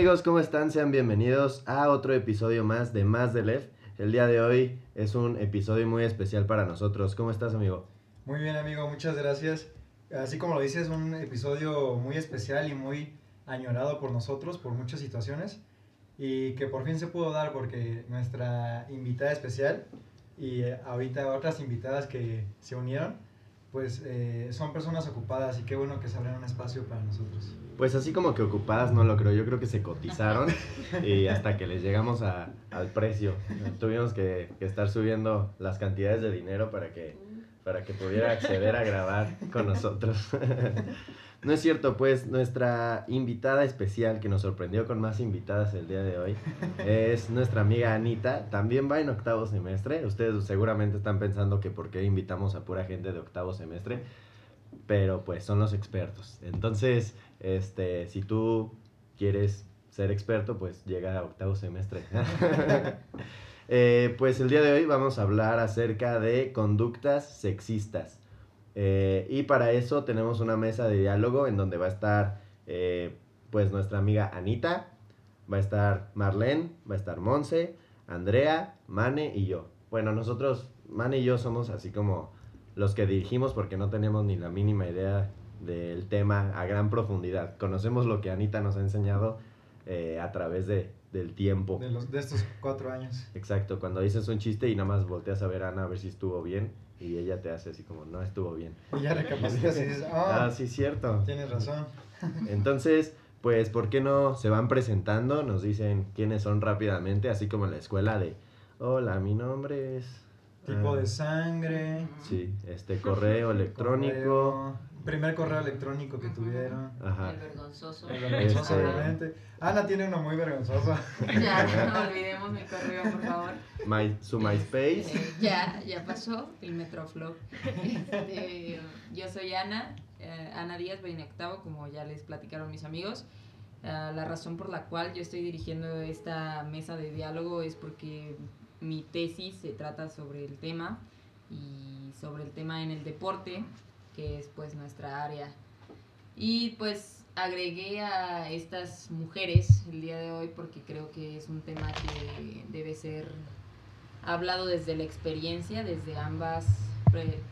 amigos? ¿Cómo están? Sean bienvenidos a otro episodio más de Más de Lef. El día de hoy es un episodio muy especial para nosotros. ¿Cómo estás, amigo? Muy bien, amigo, muchas gracias. Así como lo dices, un episodio muy especial y muy añorado por nosotros, por muchas situaciones, y que por fin se pudo dar porque nuestra invitada especial y eh, ahorita otras invitadas que se unieron, pues eh, son personas ocupadas y qué bueno que se abran un espacio para nosotros. Pues así como que ocupadas no lo creo, yo creo que se cotizaron y hasta que les llegamos a, al precio. Tuvimos que, que estar subiendo las cantidades de dinero para que, para que pudiera acceder a grabar con nosotros. No es cierto, pues nuestra invitada especial que nos sorprendió con más invitadas el día de hoy es nuestra amiga Anita. También va en octavo semestre. Ustedes seguramente están pensando que por qué invitamos a pura gente de octavo semestre, pero pues son los expertos. Entonces, este, si tú quieres ser experto, pues llega a octavo semestre. Eh, pues el día de hoy vamos a hablar acerca de conductas sexistas. Eh, y para eso tenemos una mesa de diálogo en donde va a estar eh, pues nuestra amiga Anita, va a estar Marlene, va a estar Monse, Andrea, Mane y yo. Bueno, nosotros, Mane y yo somos así como los que dirigimos porque no tenemos ni la mínima idea del tema a gran profundidad. Conocemos lo que Anita nos ha enseñado eh, a través de, del tiempo. De, los, de estos cuatro años. Exacto, cuando dices un chiste y nada más volteas a ver a Ana a ver si estuvo bien y ella te hace así como, no estuvo bien. Y ya recapacitas y dices, ah, Ah, sí, cierto. tienes razón. Entonces, pues, ¿por qué no se van presentando? Nos dicen quiénes son rápidamente, así como en la escuela de, hola, mi nombre es... Tipo ah, de sangre. Sí, este, correo electrónico. correo, primer correo electrónico que tuvieron. Ajá. El vergonzoso. El vergonzoso, Este- obviamente. Ana tiene uno muy vergonzoso. Ya, no olvidemos mi correo, por favor. My- su MySpace. Eh, ya, ya pasó el Metroflow. Este, yo soy Ana, eh, Ana Díaz, voy en octavo, como ya les platicaron mis amigos. Ah, la razón por la cual yo estoy dirigiendo esta mesa de diálogo es porque mi tesis se trata sobre el tema y sobre el tema en el deporte, que es pues nuestra área. Y pues agregué a estas mujeres el día de hoy porque creo que es un tema que debe ser hablado desde la experiencia, desde ambas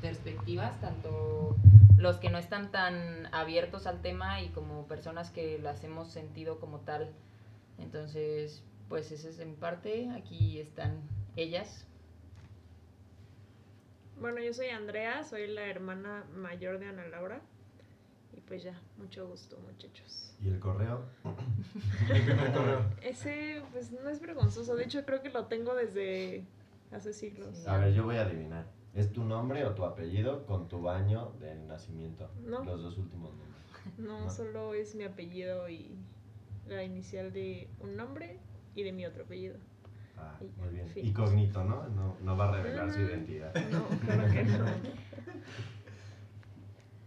perspectivas, tanto los que no están tan abiertos al tema y como personas que las hemos sentido como tal. Entonces, pues esa es en parte, aquí están ellas. Bueno, yo soy Andrea, soy la hermana mayor de Ana Laura. Y pues ya, mucho gusto, muchachos. ¿Y el correo? El primer correo. Ese, pues no es vergonzoso, de hecho creo que lo tengo desde hace siglos. A ver, yo voy a adivinar. ¿Es tu nombre o tu apellido con tu año de nacimiento? No. Los dos últimos nombres. No, No. solo es mi apellido y la inicial de un nombre y de mi otro apellido. Ah, Y muy bien. fin. Incógnito, ¿no? No, no va a revelar su Mm. identidad. No, claro que no.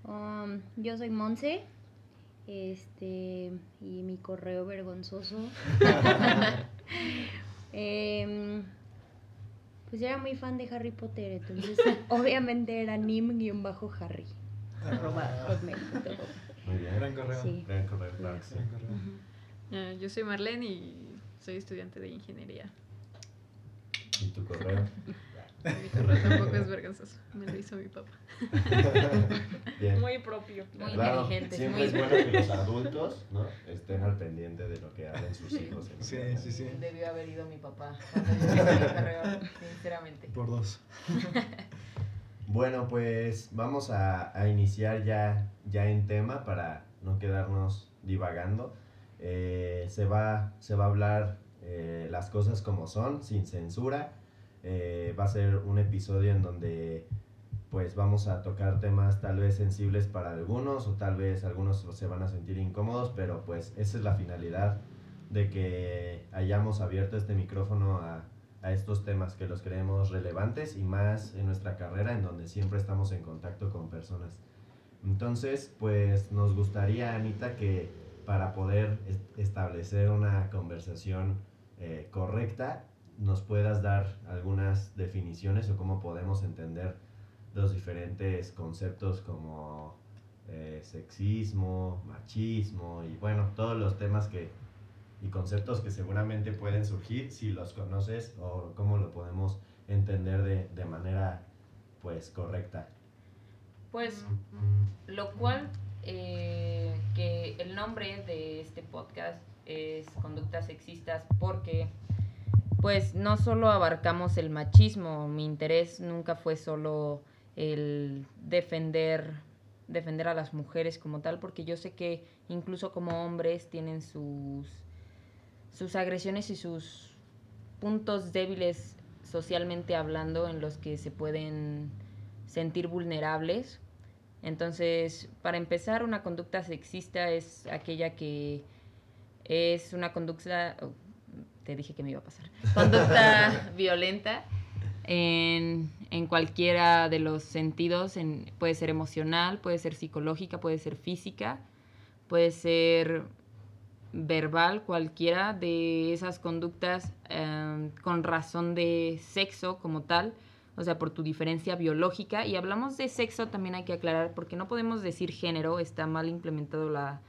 Um, yo soy Monse. Este, y mi correo vergonzoso. Em, pues yo era muy fan de Harry Potter, entonces obviamente era nim-harry. Arroba hotmail.com. Muy bien. Gran correo. Sí. Gran correo, claro. Gran correo. Eh, yo soy Marlene y soy estudiante de ingeniería. ¿Y tu correo? Mi correo tampoco es vergonzoso, me lo hizo mi papá. Bien. Muy propio. Muy Claro, inteligentes, siempre muy es bueno que los adultos ¿no? estén al pendiente de lo que hacen sus hijos. en Sí, casa. sí, sí. Debió haber ido mi papá cuando yo mi correo, sinceramente. Por dos. Bueno, pues vamos a, a iniciar ya, ya en tema para no quedarnos divagando. Eh, se, va, se va a hablar eh, las cosas como son, sin censura. Eh, va a ser un episodio en donde pues vamos a tocar temas tal vez sensibles para algunos o tal vez algunos se van a sentir incómodos, pero pues esa es la finalidad de que hayamos abierto este micrófono a, a estos temas que los creemos relevantes y más en nuestra carrera en donde siempre estamos en contacto con personas. Entonces, pues nos gustaría, Anita, que para poder est- establecer una conversación eh, correcta, nos puedas dar algunas definiciones o cómo podemos entender los diferentes conceptos como eh, sexismo, machismo y bueno, todos los temas que, y conceptos que seguramente pueden surgir si los conoces o cómo lo podemos entender de, de manera pues correcta. Pues, lo cual, eh, que el nombre de este podcast es Conductas Sexistas porque, pues, no solo abarcamos el machismo, mi interés nunca fue solo el defender, defender a las mujeres como tal, porque yo sé que incluso como hombres tienen sus, sus agresiones y sus puntos débiles socialmente hablando en los que se pueden sentir vulnerables. Entonces, para empezar, una conducta sexista es aquella que es una conducta, oh, te dije que me iba a pasar, conducta violenta en, en, cualquiera de los sentidos, en, puede ser emocional, puede ser psicológica, puede ser física, puede ser verbal, cualquiera de esas conductas eh, con razón de sexo como tal, o sea, por tu diferencia biológica. Y hablamos de sexo, también hay que aclarar, porque no podemos decir género, está mal implementado la,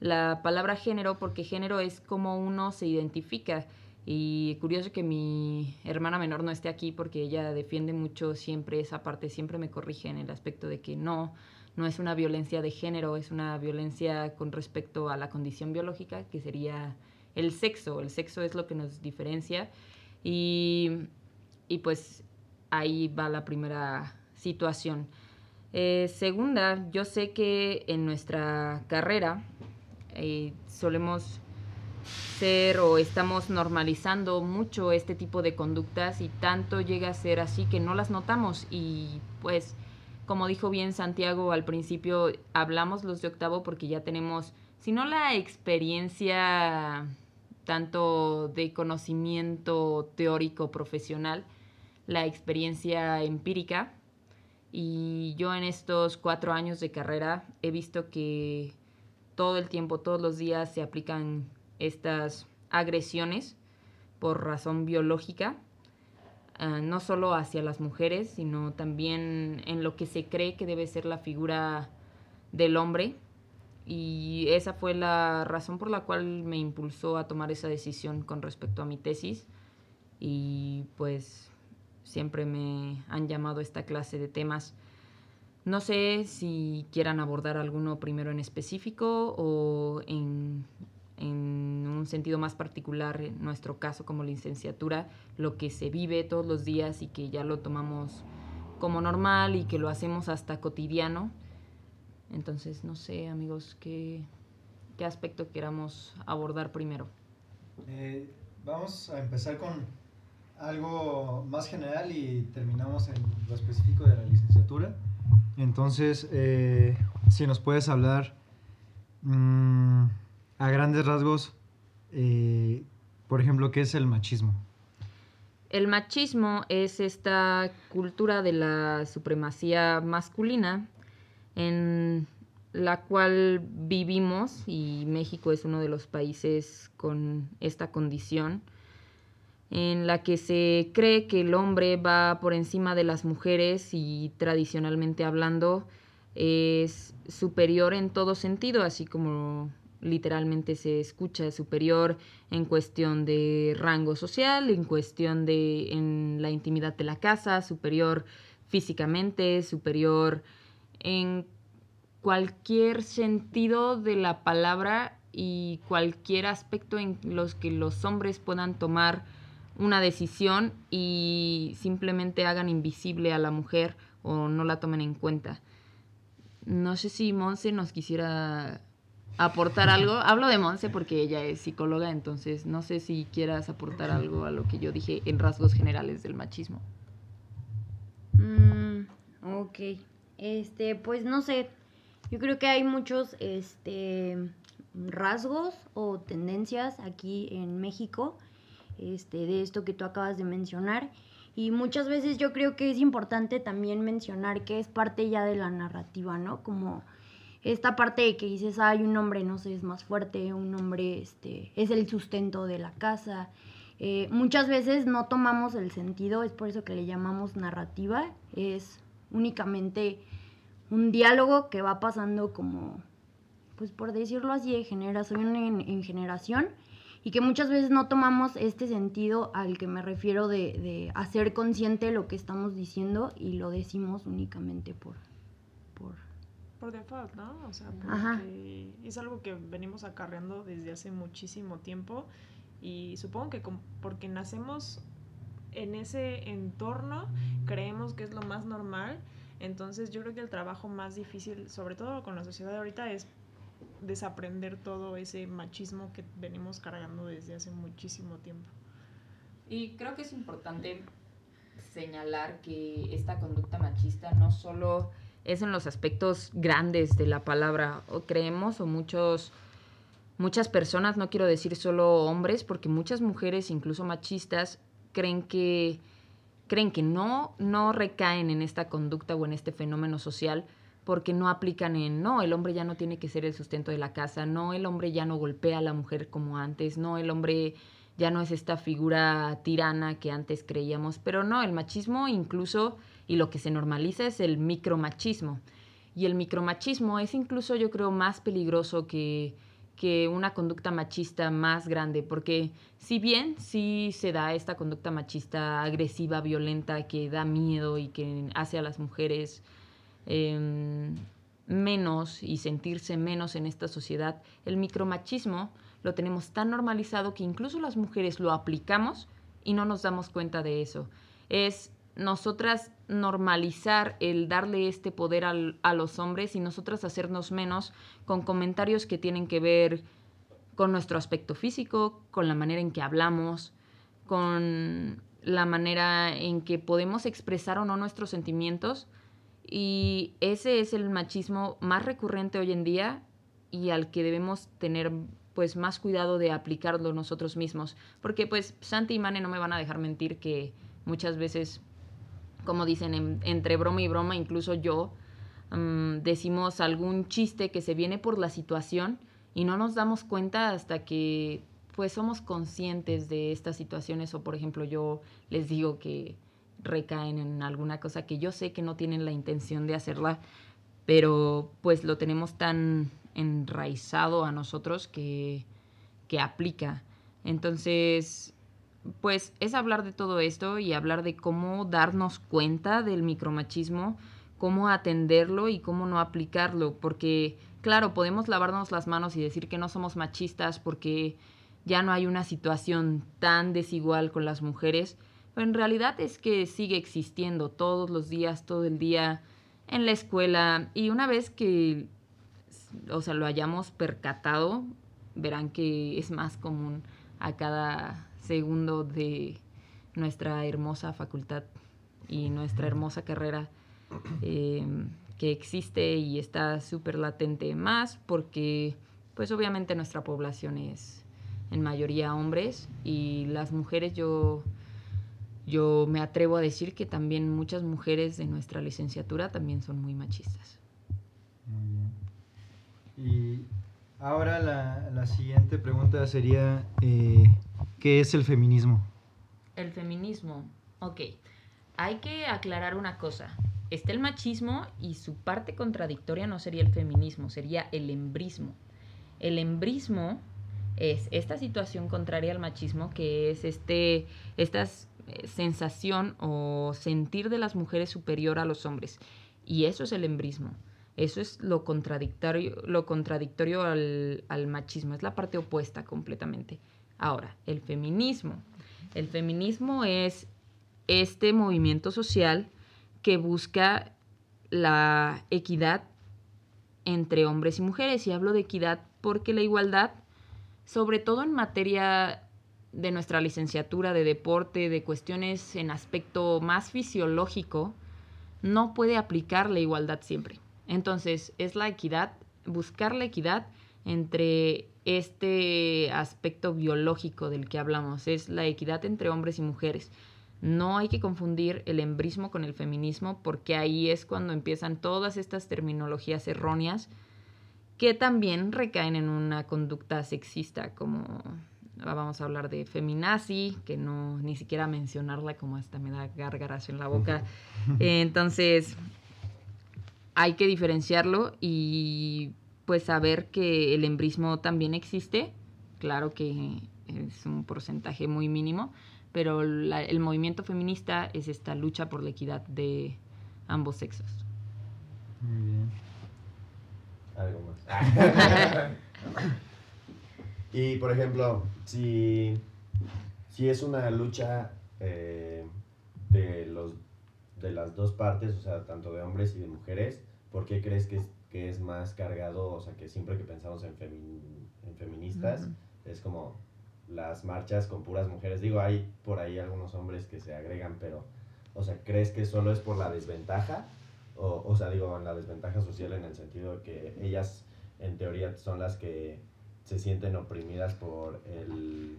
la palabra género, porque género es como uno se identifica. Y curioso que mi hermana menor no esté aquí porque ella defiende mucho siempre esa parte, siempre me corrige en el aspecto de que no, no es una violencia de género, es una violencia con respecto a la condición biológica, que sería el sexo. El sexo es lo que nos diferencia. Y, y pues ahí va la primera situación. Eh, segunda, yo sé que en nuestra carrera eh, solemos ser o estamos normalizando mucho este tipo de conductas y tanto llega a ser así que no las notamos. Y pues como dijo bien Santiago al principio hablamos los de octavo porque ya tenemos si no la experiencia tanto de conocimiento teórico profesional la experiencia empírica. Y yo en estos cuatro años de carrera he visto que todo el tiempo, todos los días se aplican estas agresiones por razón biológica, uh, no solo hacia las mujeres, sino también en lo que se cree que debe ser la figura del hombre. Y esa fue la razón por la cual me impulsó a tomar esa decisión con respecto a mi tesis. Y pues siempre me han llamado esta clase de temas. No sé si quieran abordar alguno primero en específico o en, en, un sentido más particular, en nuestro caso como licenciatura, lo que se vive todos los días y que ya lo tomamos como normal y que lo hacemos hasta cotidiano. Entonces, no sé, amigos, qué, qué aspecto queramos abordar primero. Eh, vamos a empezar con algo más general y terminamos en lo específico de la licenciatura. Entonces, eh, si nos puedes hablar mmm, a grandes rasgos, eh, por ejemplo, ¿qué es el machismo? El machismo es esta cultura de la supremacía masculina en la cual vivimos y México es uno de los países con esta condición en la que se cree que el hombre va por encima de las mujeres y tradicionalmente hablando es superior en todo sentido, así como literalmente se escucha superior en cuestión de rango social, en cuestión de en la intimidad de la casa, superior físicamente, superior en cualquier sentido de la palabra y cualquier aspecto en los que los hombres puedan tomar una decisión y simplemente hagan invisible a la mujer o no la tomen en cuenta. No sé si Monse nos quisiera aportar algo. Hablo de Monse porque ella es psicóloga, entonces no sé si quieras aportar algo a lo que yo dije en rasgos generales del machismo. Mm, ok. Este, pues no sé. Yo creo que hay muchos este, rasgos o tendencias aquí en México este, de esto que tú acabas de mencionar. Y muchas veces yo creo que es importante también mencionar que es parte ya de la narrativa, ¿no? Como esta parte de que dices, ay, un hombre, no sé, es más fuerte, un hombre este, es el sustento de la casa. Eh, muchas veces no tomamos el sentido, es por eso que le llamamos narrativa, es únicamente un diálogo que va pasando como, pues por decirlo así, de generación en, en generación y que muchas veces no tomamos este sentido al que me refiero de, de hacer consciente lo que estamos diciendo y lo decimos únicamente por... por Por default, ¿no? O sea, Ajá. porque es algo que venimos acarreando desde hace muchísimo tiempo y supongo que porque nacemos en ese entorno, creemos que es lo más normal, entonces yo creo que el trabajo más difícil, sobre todo con la sociedad de ahorita, es desaprender todo ese machismo que venimos cargando desde hace muchísimo tiempo. Y creo que es importante señalar que esta conducta machista no solo es en los aspectos grandes de la palabra, o creemos, o muchos, muchas personas, no quiero decir solo hombres, porque muchas mujeres, incluso machistas, creen que, creen que no, no recaen en esta conducta o en este fenómeno social porque no aplican en, no, el hombre ya no tiene que ser el sustento de la casa, no, el hombre ya no golpea a la mujer como antes, no, el hombre ya no es esta figura tirana que antes creíamos, pero no, el machismo incluso, y lo que se normaliza es el micromachismo. Y el micromachismo es incluso, yo creo, más peligroso que, que una conducta machista más grande, porque si bien sí se da esta conducta machista agresiva, violenta, que da miedo y que hace a las mujeres eh, menos y sentirse menos en esta sociedad, el micromachismo lo tenemos tan normalizado que incluso las mujeres lo aplicamos y no nos damos cuenta de eso. Es nosotras normalizar el darle este poder a los hombres y nosotras hacernos menos con comentarios que tienen que ver con nuestro aspecto físico, con la manera en que hablamos, con la manera en que podemos expresar o no nuestros sentimientos. Y ese es el machismo más recurrente hoy en día y al que debemos tener pues más cuidado de aplicarlo nosotros mismos. Porque pues Santi y Mane no me van a dejar mentir que muchas veces, como dicen, en- entre broma y broma, incluso yo, mm, decimos algún chiste que se viene por la situación y no nos damos cuenta hasta que pues somos conscientes de estas situaciones o por ejemplo yo les digo que recaen en alguna cosa que yo sé que no tienen la intención de hacerla, pero pues lo tenemos tan enraizado a nosotros que, que aplica. Entonces, pues es hablar de todo esto y hablar de cómo darnos cuenta del micromachismo, cómo atenderlo y cómo no aplicarlo, porque claro, podemos lavarnos las manos y decir que no somos machistas porque ya no hay una situación tan desigual con las mujeres, en realidad es que sigue existiendo todos los días, todo el día, en la escuela, y una vez que, o sea, lo hayamos percatado, verán que es más común a cada segundo de nuestra hermosa facultad y nuestra hermosa carrera eh, que existe y está súper latente más porque pues obviamente nuestra población es en mayoría hombres y las mujeres yo yo me atrevo a decir que también muchas mujeres de nuestra licenciatura también son muy machistas. Muy bien. Y ahora la, la siguiente pregunta sería, eh, ¿qué es el feminismo? El feminismo, ok. Hay que aclarar una cosa. Está el machismo y su parte contradictoria no sería el feminismo, sería el embrismo. El embrismo es esta situación contraria al machismo que es este, esta eh, sensación o sentir de las mujeres superior a los hombres. Y eso es el embrismo. Eso es lo contradictorio, lo contradictorio al machismo. Es la parte opuesta completamente. Ahora, el feminismo. El feminismo es este movimiento social que busca la equidad entre hombres y mujeres. Y hablo de equidad porque la igualdad, sobre todo en materia de nuestra licenciatura de deporte, de cuestiones en aspecto más fisiológico, no puede aplicar la igualdad siempre. Entonces, es la equidad, buscar la equidad entre este aspecto biológico del que hablamos, es la equidad entre hombres y mujeres. No hay que confundir el embrismo con el feminismo porque ahí es cuando empiezan todas estas terminologías erróneas que también recaen en una conducta sexista como vamos a hablar de feminazi, que no ni siquiera mencionarla como hasta me da gárgaras en la boca. Entonces, hay que diferenciarlo y pues saber que el embrismo también existe. Claro que es un porcentaje muy mínimo, pero la- el movimiento feminista es esta lucha por la equidad de ambos sexos. Muy bien. Algo más. y por ejemplo, si, si es una lucha eh, de, los, de las dos partes, o sea, tanto de hombres y de mujeres, ¿por qué crees que es, que es más cargado? O sea, que siempre que pensamos en, femin- en feministas, es como las marchas con puras mujeres. Digo, hay por ahí algunos hombres que se agregan, pero, o sea, ¿crees que solo es por la desventaja? O, o sea, digo, en la desventaja social en el sentido de que ellas, en teoría, son las que se sienten oprimidas por el,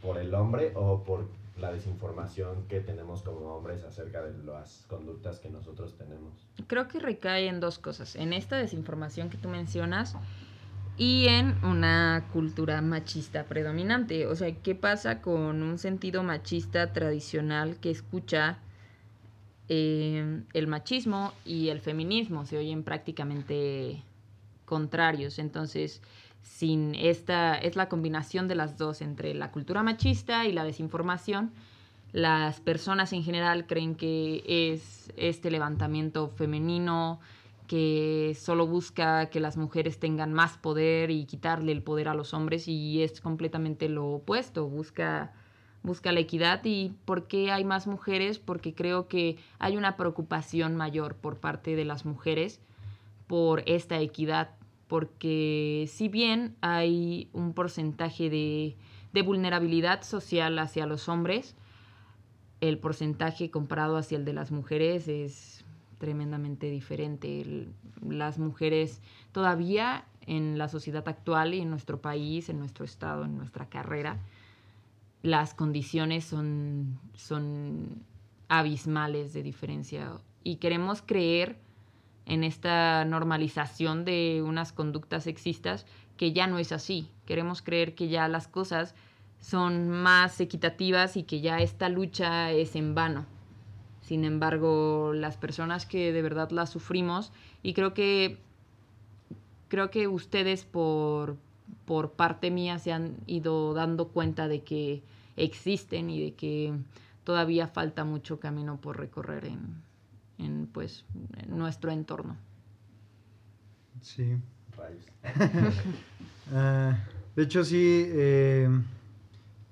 por el hombre o por la desinformación que tenemos como hombres acerca de las conductas que nosotros tenemos. Creo que recae en dos cosas, en esta desinformación que tú mencionas y en una cultura machista predominante. O sea, ¿qué pasa con un sentido machista tradicional que escucha eh, el machismo y el feminismo? Se oyen prácticamente contrarios. Entonces, sin esta, es la combinación de las dos, entre la cultura machista y la desinformación. Las personas en general creen que es este levantamiento femenino que solo busca que las mujeres tengan más poder y quitarle el poder a los hombres y es completamente lo opuesto, busca busca la equidad y ¿por qué hay más mujeres? Porque creo que hay una preocupación mayor por parte de las mujeres por esta equidad, porque si bien hay un porcentaje de, de vulnerabilidad social hacia los hombres, el porcentaje comparado hacia el de las mujeres es tremendamente diferente. Las mujeres todavía en la sociedad actual y en nuestro país, en nuestro estado, en nuestra carrera, las condiciones son, son abismales de diferencia y queremos creer en esta normalización de unas conductas sexistas que ya no es así. Queremos creer que ya las cosas son más equitativas y que ya esta lucha es en vano. Sin embargo, las personas que de verdad la sufrimos, y creo que creo que ustedes por, por parte mía se han ido dando cuenta de que existen y de que todavía falta mucho camino por recorrer pues, en nuestro entorno. Sí. Ah, de hecho, sí, eh,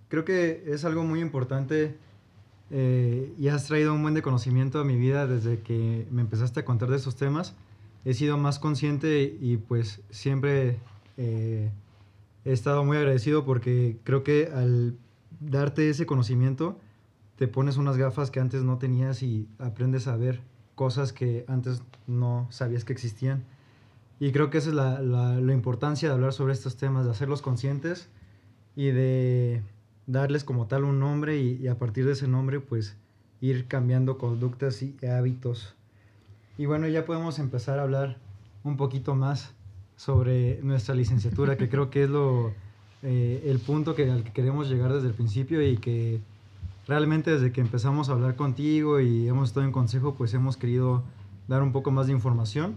creo que es algo muy importante eh, y has traído un buen de conocimiento a mi vida desde que me empezaste a contar de esos temas. He sido más consciente y pues siempre eh, he estado muy agradecido porque creo que al darte ese conocimiento te pones unas gafas que antes no tenías y aprendes a ver cosas que antes no sabías que existían. Y creo que esa es la, la- la importancia de hablar sobre estos temas, de hacerlos conscientes y de darles como tal un nombre y, y a partir de ese nombre pues ir cambiando conductas y hábitos. Y bueno, ya podemos empezar a hablar un poquito más sobre nuestra licenciatura, que creo que es lo, eh, el punto que, al que queremos llegar desde el principio y que realmente desde que empezamos a hablar contigo y hemos estado en consejo, pues hemos querido dar un poco más de información.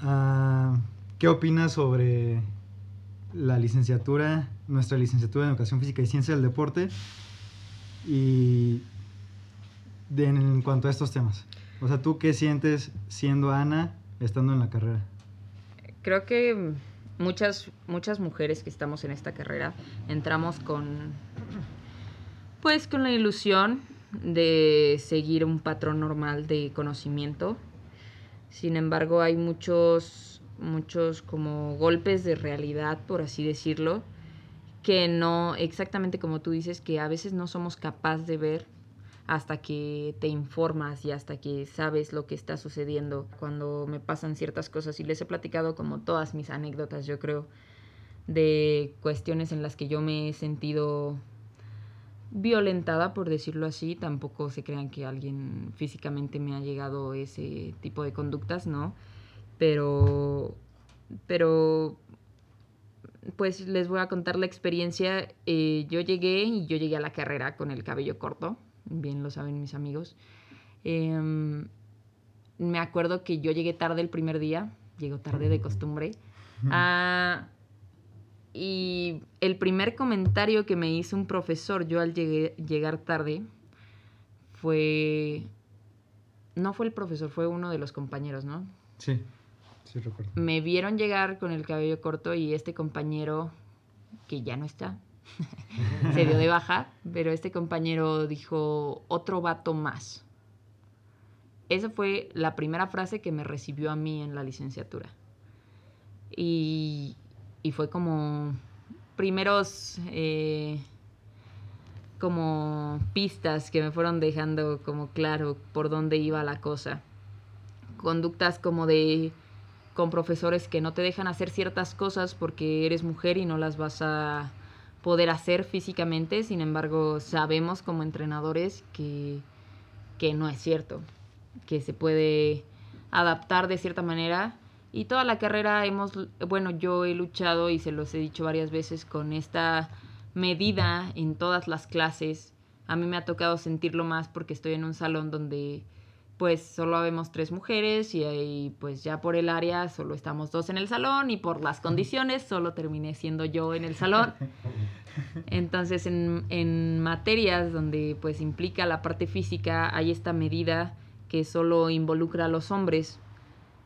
Ah, ¿Qué opinas sobre la licenciatura, nuestra licenciatura en Educación Física y Ciencia del Deporte? Y de- en cuanto a estos temas. O sea, ¿tú qué sientes siendo Ana estando en la carrera? Creo que muchas, muchas mujeres que estamos en esta carrera entramos con, pues, con la ilusión de seguir un patrón normal de conocimiento. Sin embargo, hay muchos, muchos como golpes de realidad, por así decirlo, que no, exactamente como tú dices, que a veces no somos capaces de ver hasta que te informas y hasta que sabes lo que está sucediendo cuando me pasan ciertas cosas. Y les he platicado como todas mis anécdotas, yo creo, de cuestiones en las que yo me he sentido violentada, por decirlo así. Tampoco se crean que alguien físicamente me ha llegado ese tipo de conductas, ¿no? Pero, pero, pues les voy a contar la experiencia. Eh, yo llegué y yo llegué a la carrera con el cabello corto, bien lo saben mis amigos. Em, me acuerdo que yo llegué tarde el primer día, llego tarde de costumbre, a, Y el primer comentario que me hizo un profesor yo al llegué- llegar tarde fue... No fue el profesor, fue uno de los compañeros, ¿no? Sí, sí recuerdo. Me vieron llegar con el cabello corto y este compañero, que ya no está, se dio de baja, pero este compañero dijo, otro vato más. Esa fue la primera frase que me recibió a mí en la licenciatura. Y, y fue como primeros eh, como pistas que me fueron dejando como claro por dónde iba la cosa. Conductas como de con profesores que no te dejan hacer ciertas cosas porque eres mujer y no las vas a poder hacer físicamente, sin embargo sabemos como entrenadores que, que no es cierto, que se puede adaptar de cierta manera y toda la carrera hemos, bueno, yo he luchado y se los he dicho varias veces con esta medida en todas las clases. A mí me ha tocado sentirlo más porque estoy en un salón donde pues solo habemos tres mujeres y ahí pues ya por el área solo estamos dos en el salón y por las condiciones solo terminé siendo yo en el salón. Entonces en, en materias donde pues implica la parte física hay esta medida que solo involucra a los hombres.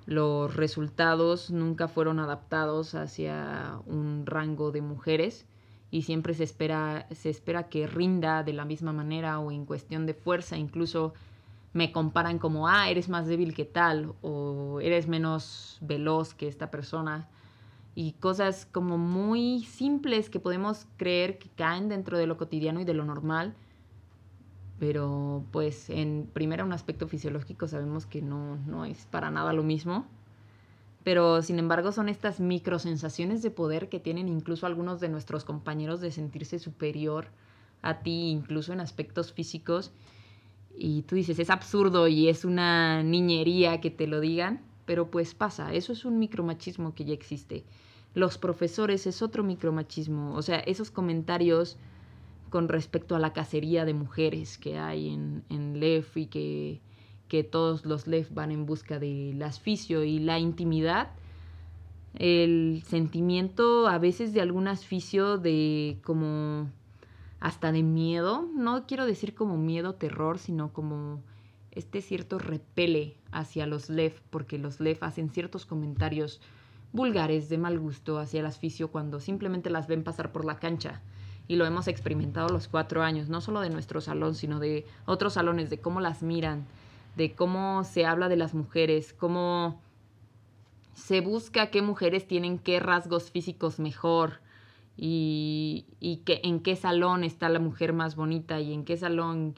Los resultados nunca fueron adaptados hacia un rango de mujeres y siempre se espera, se espera que rinda de la misma manera o en cuestión de fuerza, incluso me comparan como, ah, eres más débil que tal o eres menos veloz que esta persona y cosas como muy simples que podemos creer que caen dentro de lo cotidiano y de lo normal, pero pues en primera un aspecto fisiológico sabemos que no, no es para nada lo mismo. Pero sin embargo son estas microsensaciones de poder que tienen incluso algunos de nuestros compañeros de sentirse superior a ti, incluso en aspectos físicos. Y tú dices, es absurdo y es una niñería que te lo digan, pero pues pasa, eso es un micromachismo que ya existe. Los profesores es otro micromachismo, o sea, esos comentarios con respecto a la cacería de mujeres que hay en, en LEF y que, que todos los LEF van en busca del asfixio y la intimidad, el sentimiento a veces de algún asfixio de como hasta de miedo, no quiero decir como miedo, terror, sino como este cierto repele hacia los LEF, porque los LEF hacen ciertos comentarios vulgares de mal gusto hacia el asfixio cuando simplemente las ven pasar por la cancha. Y lo hemos experimentado los cuatro años, no solo de nuestro salón, sino de otros salones, de cómo las miran, de cómo se habla de las mujeres, cómo se busca qué mujeres tienen qué rasgos físicos mejor y, y que, en qué salón está la mujer más bonita y en qué salón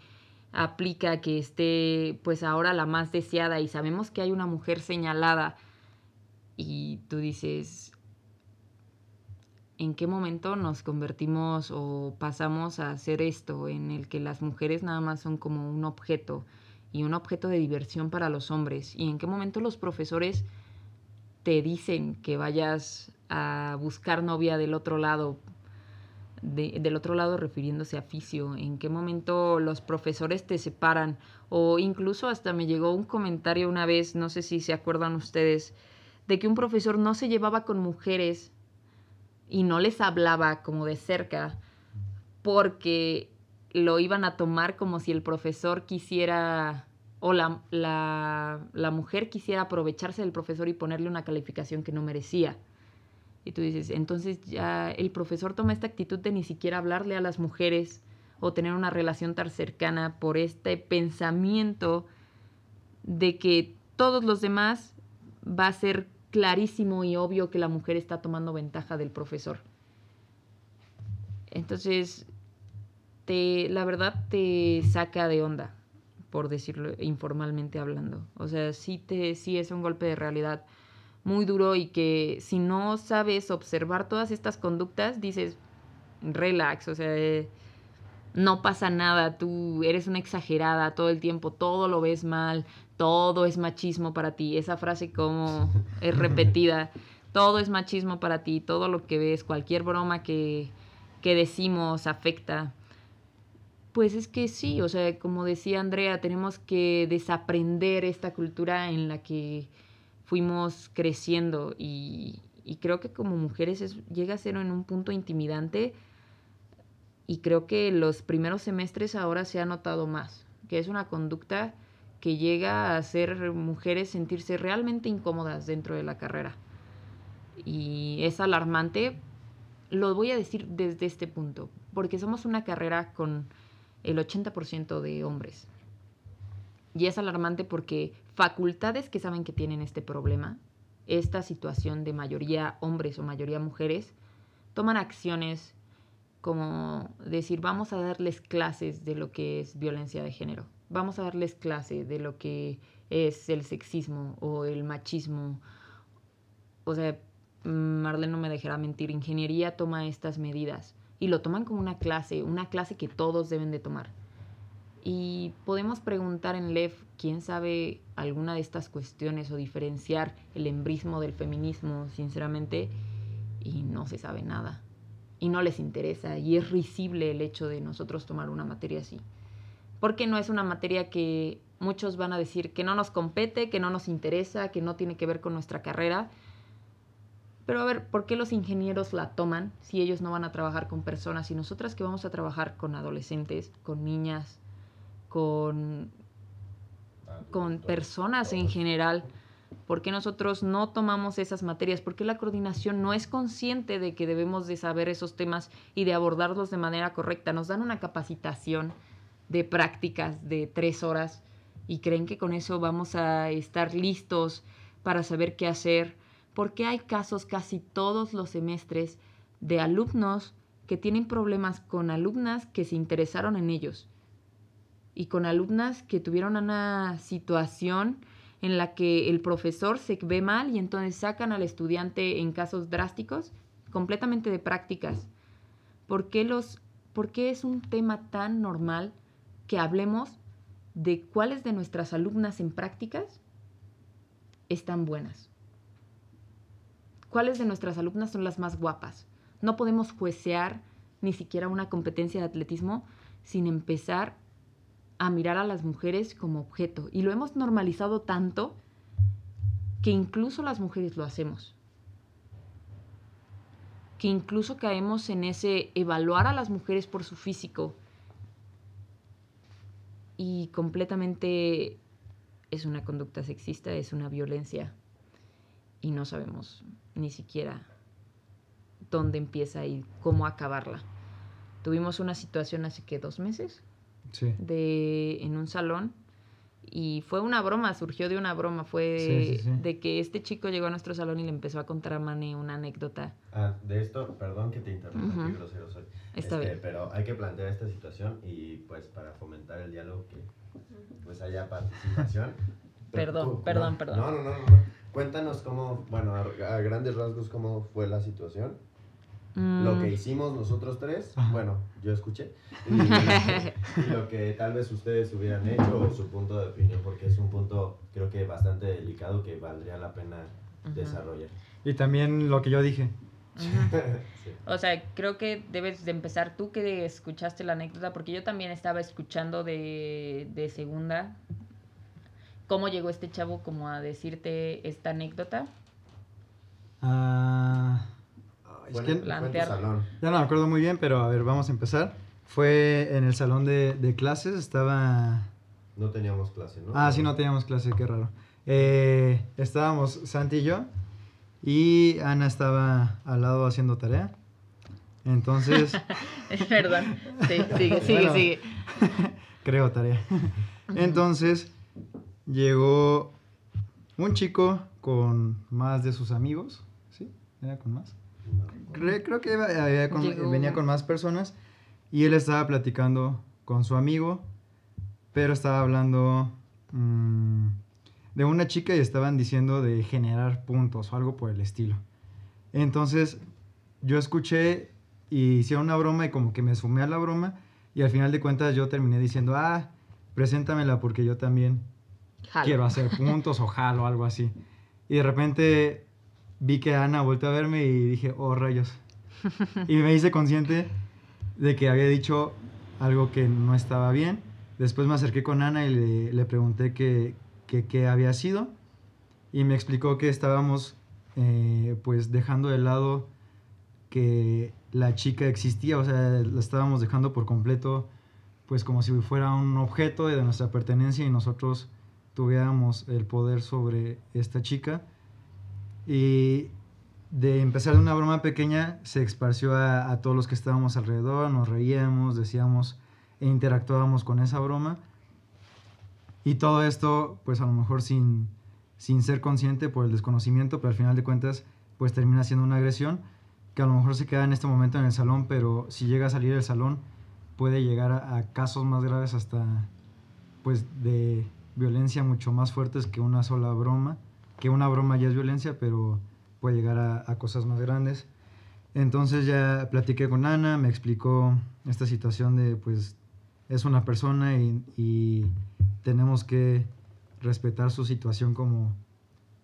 aplica que esté pues ahora la más deseada. Y sabemos que hay una mujer señalada y tú dices en qué momento nos convertimos o pasamos a hacer esto en el que las mujeres nada más son como un objeto y un objeto de diversión para los hombres y en qué momento los profesores te dicen que vayas a buscar novia del otro lado de, del otro lado refiriéndose a fisio, en qué momento los profesores te separan o incluso hasta me llegó un comentario una vez, no sé si se acuerdan ustedes, de que un profesor no se llevaba con mujeres y no les hablaba como de cerca porque lo iban a tomar como si el profesor quisiera o la, la, mujer quisiera aprovecharse del profesor y ponerle una calificación que no merecía. Y tú dices, entonces ya el profesor toma esta actitud de ni siquiera hablarle a las mujeres o tener una relación tan cercana por este pensamiento de que todos los demás va a ser clarísimo y obvio que la mujer está tomando ventaja del profesor. Entonces, te, la verdad te saca de onda, por decirlo informalmente hablando. O sea, sí, te, sí es un golpe de realidad muy duro y que si no sabes observar todas estas conductas, dices, relax, o sea, eh, no pasa nada, tú eres una exagerada todo el tiempo, todo lo ves mal, todo es machismo para ti. Esa frase como es repetida, todo es machismo para ti, todo lo que ves, cualquier broma que, que decimos afecta. Pues es que sí, o sea, como decía Andrea, tenemos que desaprender esta cultura en la que fuimos creciendo y, Y creo que como mujeres es, llega a ser en un punto intimidante y creo que los primeros semestres ahora se ha notado más, que es una conducta que llega a hacer mujeres sentirse realmente incómodas dentro de la carrera. Y es alarmante, lo voy a decir desde este punto, porque somos una carrera con el 80% de hombres. Y es alarmante porque facultades que saben que tienen este problema, esta situación de mayoría hombres o mayoría mujeres, toman acciones como decir, vamos a darles clases de lo que es violencia de género, vamos a darles clase de lo que es el sexismo o el machismo. O sea, Marlene no me dejará mentir, ingeniería toma estas medidas y lo toman como una clase, una clase que todos deben de tomar. Y podemos preguntar en LEF quién sabe alguna de estas cuestiones o diferenciar el embrismo del feminismo, sinceramente, y no se sabe nada y no les interesa y es risible el hecho de nosotros tomar una materia así. Porque no es una materia que muchos van a decir que no nos compete, que no nos interesa, que no tiene que ver con nuestra carrera. Pero a ver, ¿por qué los ingenieros la toman si ellos no van a trabajar con personas y nosotras que vamos a trabajar con adolescentes, con niñas, con, con personas en general? ¿Por qué nosotros no tomamos esas materias? ¿Por qué la coordinación no es consciente de que debemos de saber esos temas y de abordarlos de manera correcta? Nos dan una capacitación de prácticas de tres horas y creen que con eso vamos a estar listos para saber qué hacer. Porque hay casos casi todos los semestres de alumnos que tienen problemas con alumnas que se interesaron en ellos y con alumnas que tuvieron una situación en la que el profesor se ve mal y entonces sacan al estudiante en casos drásticos, completamente de prácticas. ¿Por qué, los, ¿Por qué es un tema tan normal que hablemos de cuáles de nuestras alumnas en prácticas están buenas? ¿Cuáles de nuestras alumnas son las más guapas? No podemos juecear ni siquiera una competencia de atletismo sin empezar a mirar a las mujeres como objeto. Y lo hemos normalizado tanto que incluso las mujeres lo hacemos. Que incluso caemos en ese evaluar a las mujeres por su físico. Y completamente es una conducta sexista, es una violencia. Y no sabemos ni siquiera dónde empieza y cómo acabarla. Tuvimos una situación hace que dos meses de, en un salón y fue una broma, surgió de una broma, fue de que este chico llegó a nuestro salón y le empezó a contar a Mane una anécdota. Ah, de esto, perdón que te interrumpa, grosero soy. Está este, bien. Pero hay que plantear esta situación y pues para fomentar el diálogo que pues haya participación. perdón, perdón, perdón. No, no, no, no, Cuéntanos cómo, bueno, a grandes rasgos cómo fue la situación lo que mm. hicimos nosotros tres, bueno, yo escuché, y, lo que tal vez ustedes hubieran hecho o su punto de opinión, porque es un punto creo que bastante delicado que valdría la pena desarrollar. Y también lo que yo dije. O sea, creo que debes de empezar tú que escuchaste la anécdota, porque yo también estaba escuchando de, de segunda cómo llegó este chavo como a decirte esta anécdota. Ah es que, Ya no me acuerdo muy bien, pero a ver, vamos a empezar. Fue en el salón de, clases, estaba... No teníamos clase, ¿no? Ah, sí, no teníamos clase, qué raro. Eh, estábamos Santi y yo, y Ana estaba al lado haciendo tarea. Entonces... Perdón, sí, sigue, sigue, sigue. Creo tarea. Entonces, llegó un chico con más de sus amigos, ¿sí? ¿Era con más? Creo, que venía con más personas y él estaba platicando con su amigo, pero estaba hablando mm, de una chica y estaban diciendo de generar puntos o algo por el estilo. Entonces yo escuché y hicieron una broma y como que me sumé a la broma y al final de cuentas yo terminé diciendo, ah, preséntamela porque yo también quiero hacer puntos o jalo, algo así. Y de repente vi que Ana volvió a verme y dije, oh rayos. y me hice consciente de que había dicho algo que no estaba bien. Después me acerqué con Ana y le, le pregunté qué, qué, qué había sido. Y me explicó que estábamos eh, pues dejando de lado que la chica existía, o sea, la estábamos dejando por completo, pues como si fuera un objeto de nuestra pertenencia y nosotros tuviéramos el poder sobre esta chica. Y de empezar de una broma pequeña se esparció a, todos los que estábamos alrededor, nos reíamos, decíamos e interactuábamos con esa broma. Y todo esto, pues a lo mejor sin, sin ser consciente por el desconocimiento, pero al final de cuentas, pues termina siendo una agresión que a lo mejor se queda en este momento en el salón, pero si llega a salir del salón, puede llegar a, a casos más graves hasta, pues, de violencia mucho más fuertes que una sola broma, que una broma ya es violencia, pero puede llegar a, cosas más grandes. Entonces ya platiqué con Ana, me explicó esta situación de, pues, es una persona y, y tenemos que respetar su situación como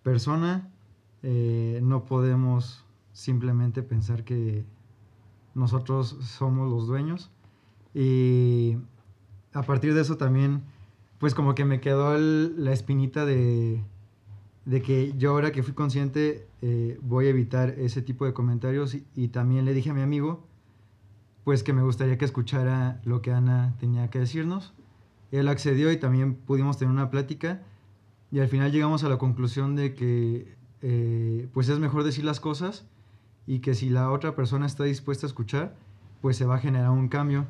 persona. Eh, no podemos simplemente pensar que nosotros somos los dueños. Y a partir de eso también, pues como que me quedó la espinita de, de que yo ahora que fui consciente eh, voy a evitar ese tipo de comentarios y, también le dije a mi amigo, pues que me gustaría que escuchara lo que Ana tenía que decirnos. Él accedió y también pudimos tener una plática y al final llegamos a la conclusión de que eh, pues es mejor decir las cosas y que si la otra persona está dispuesta a escuchar, pues se va a generar un cambio.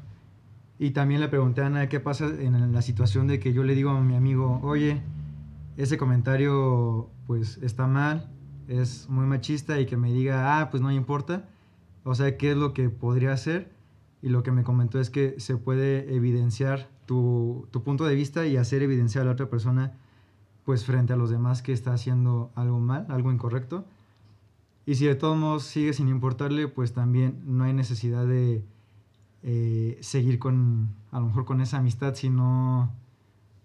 Y también le pregunté a Ana qué pasa en la situación de que yo le digo a mi amigo, oye, ese comentario pues está mal, es muy machista y que me diga, ah, pues no me importa. O sea, ¿qué es lo que podría hacer? Y lo que me comentó es que se puede evidenciar tu, tu punto de vista y hacer evidenciar a la otra persona pues frente a los demás que está haciendo algo mal, algo incorrecto. Y si de todos modos sigue sin importarle, pues también no hay necesidad de eh, seguir con, a lo mejor con esa amistad si no,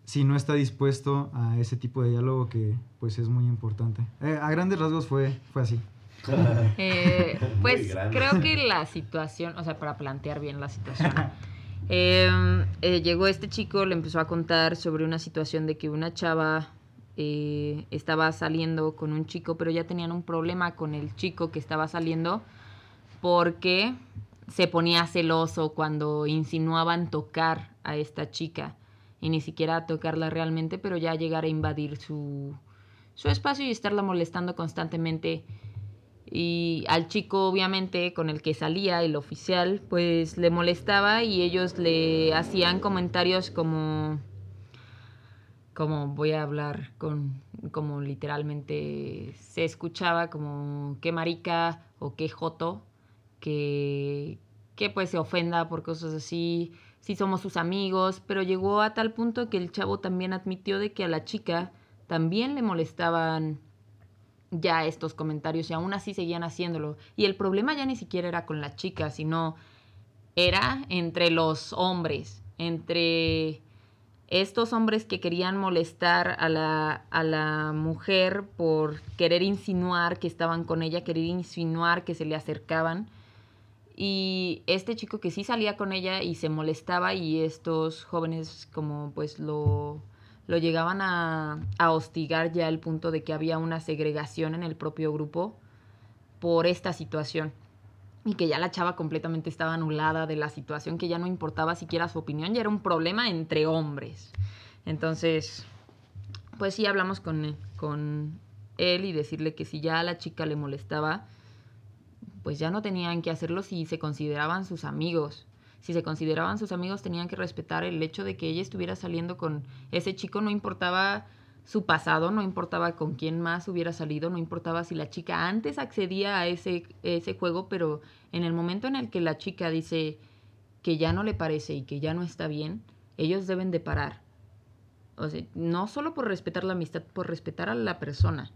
si no está dispuesto a ese tipo de diálogo que pues es muy importante. Eh, a grandes rasgos fue, fue así. Eh, pues creo que la situación, o sea, para plantear bien la situación, eh, eh, llegó este chico, le empezó a contar sobre una situación de que una chava eh, estaba saliendo con un chico, pero ya tenían un problema con el chico que estaba saliendo porque se ponía celoso cuando insinuaban tocar a esta chica y ni siquiera tocarla realmente, pero ya llegar a invadir su, su espacio y estarla molestando constantemente. Y al chico, obviamente, con el que salía, el oficial, pues le molestaba y ellos le hacían comentarios como. Como voy a hablar con. Como literalmente se escuchaba, como qué marica o qué joto, que. que pues se ofenda por cosas así, si somos sus amigos, pero llegó a tal punto que el chavo también admitió de que a la chica también le molestaban ya estos comentarios y aún así seguían haciéndolo. Y el problema ya ni siquiera era con la chica, sino era entre los hombres, entre estos hombres que querían molestar a la, a la mujer por querer insinuar que estaban con ella, querer insinuar que se le acercaban. Y este chico que sí salía con ella y se molestaba y estos jóvenes como pues lo, lo llegaban a, a hostigar ya al punto de que había una segregación en el propio grupo por esta situación y que ya la chava completamente estaba anulada de la situación, que ya no importaba siquiera su opinión, ya era un problema entre hombres. Entonces, pues sí hablamos con, con él y decirle que si ya a la chica le molestaba, pues ya no tenían que hacerlo si se consideraban sus amigos. Si se consideraban sus amigos tenían que respetar el hecho de que ella estuviera saliendo con ese chico, no importaba su pasado, no importaba con quién más hubiera salido, no importaba si la chica antes accedía a ese, ese juego, pero en el momento en el que la chica dice que ya no le parece y que ya no está bien, ellos deben de parar. O sea, no solo por respetar la amistad, por respetar a la persona.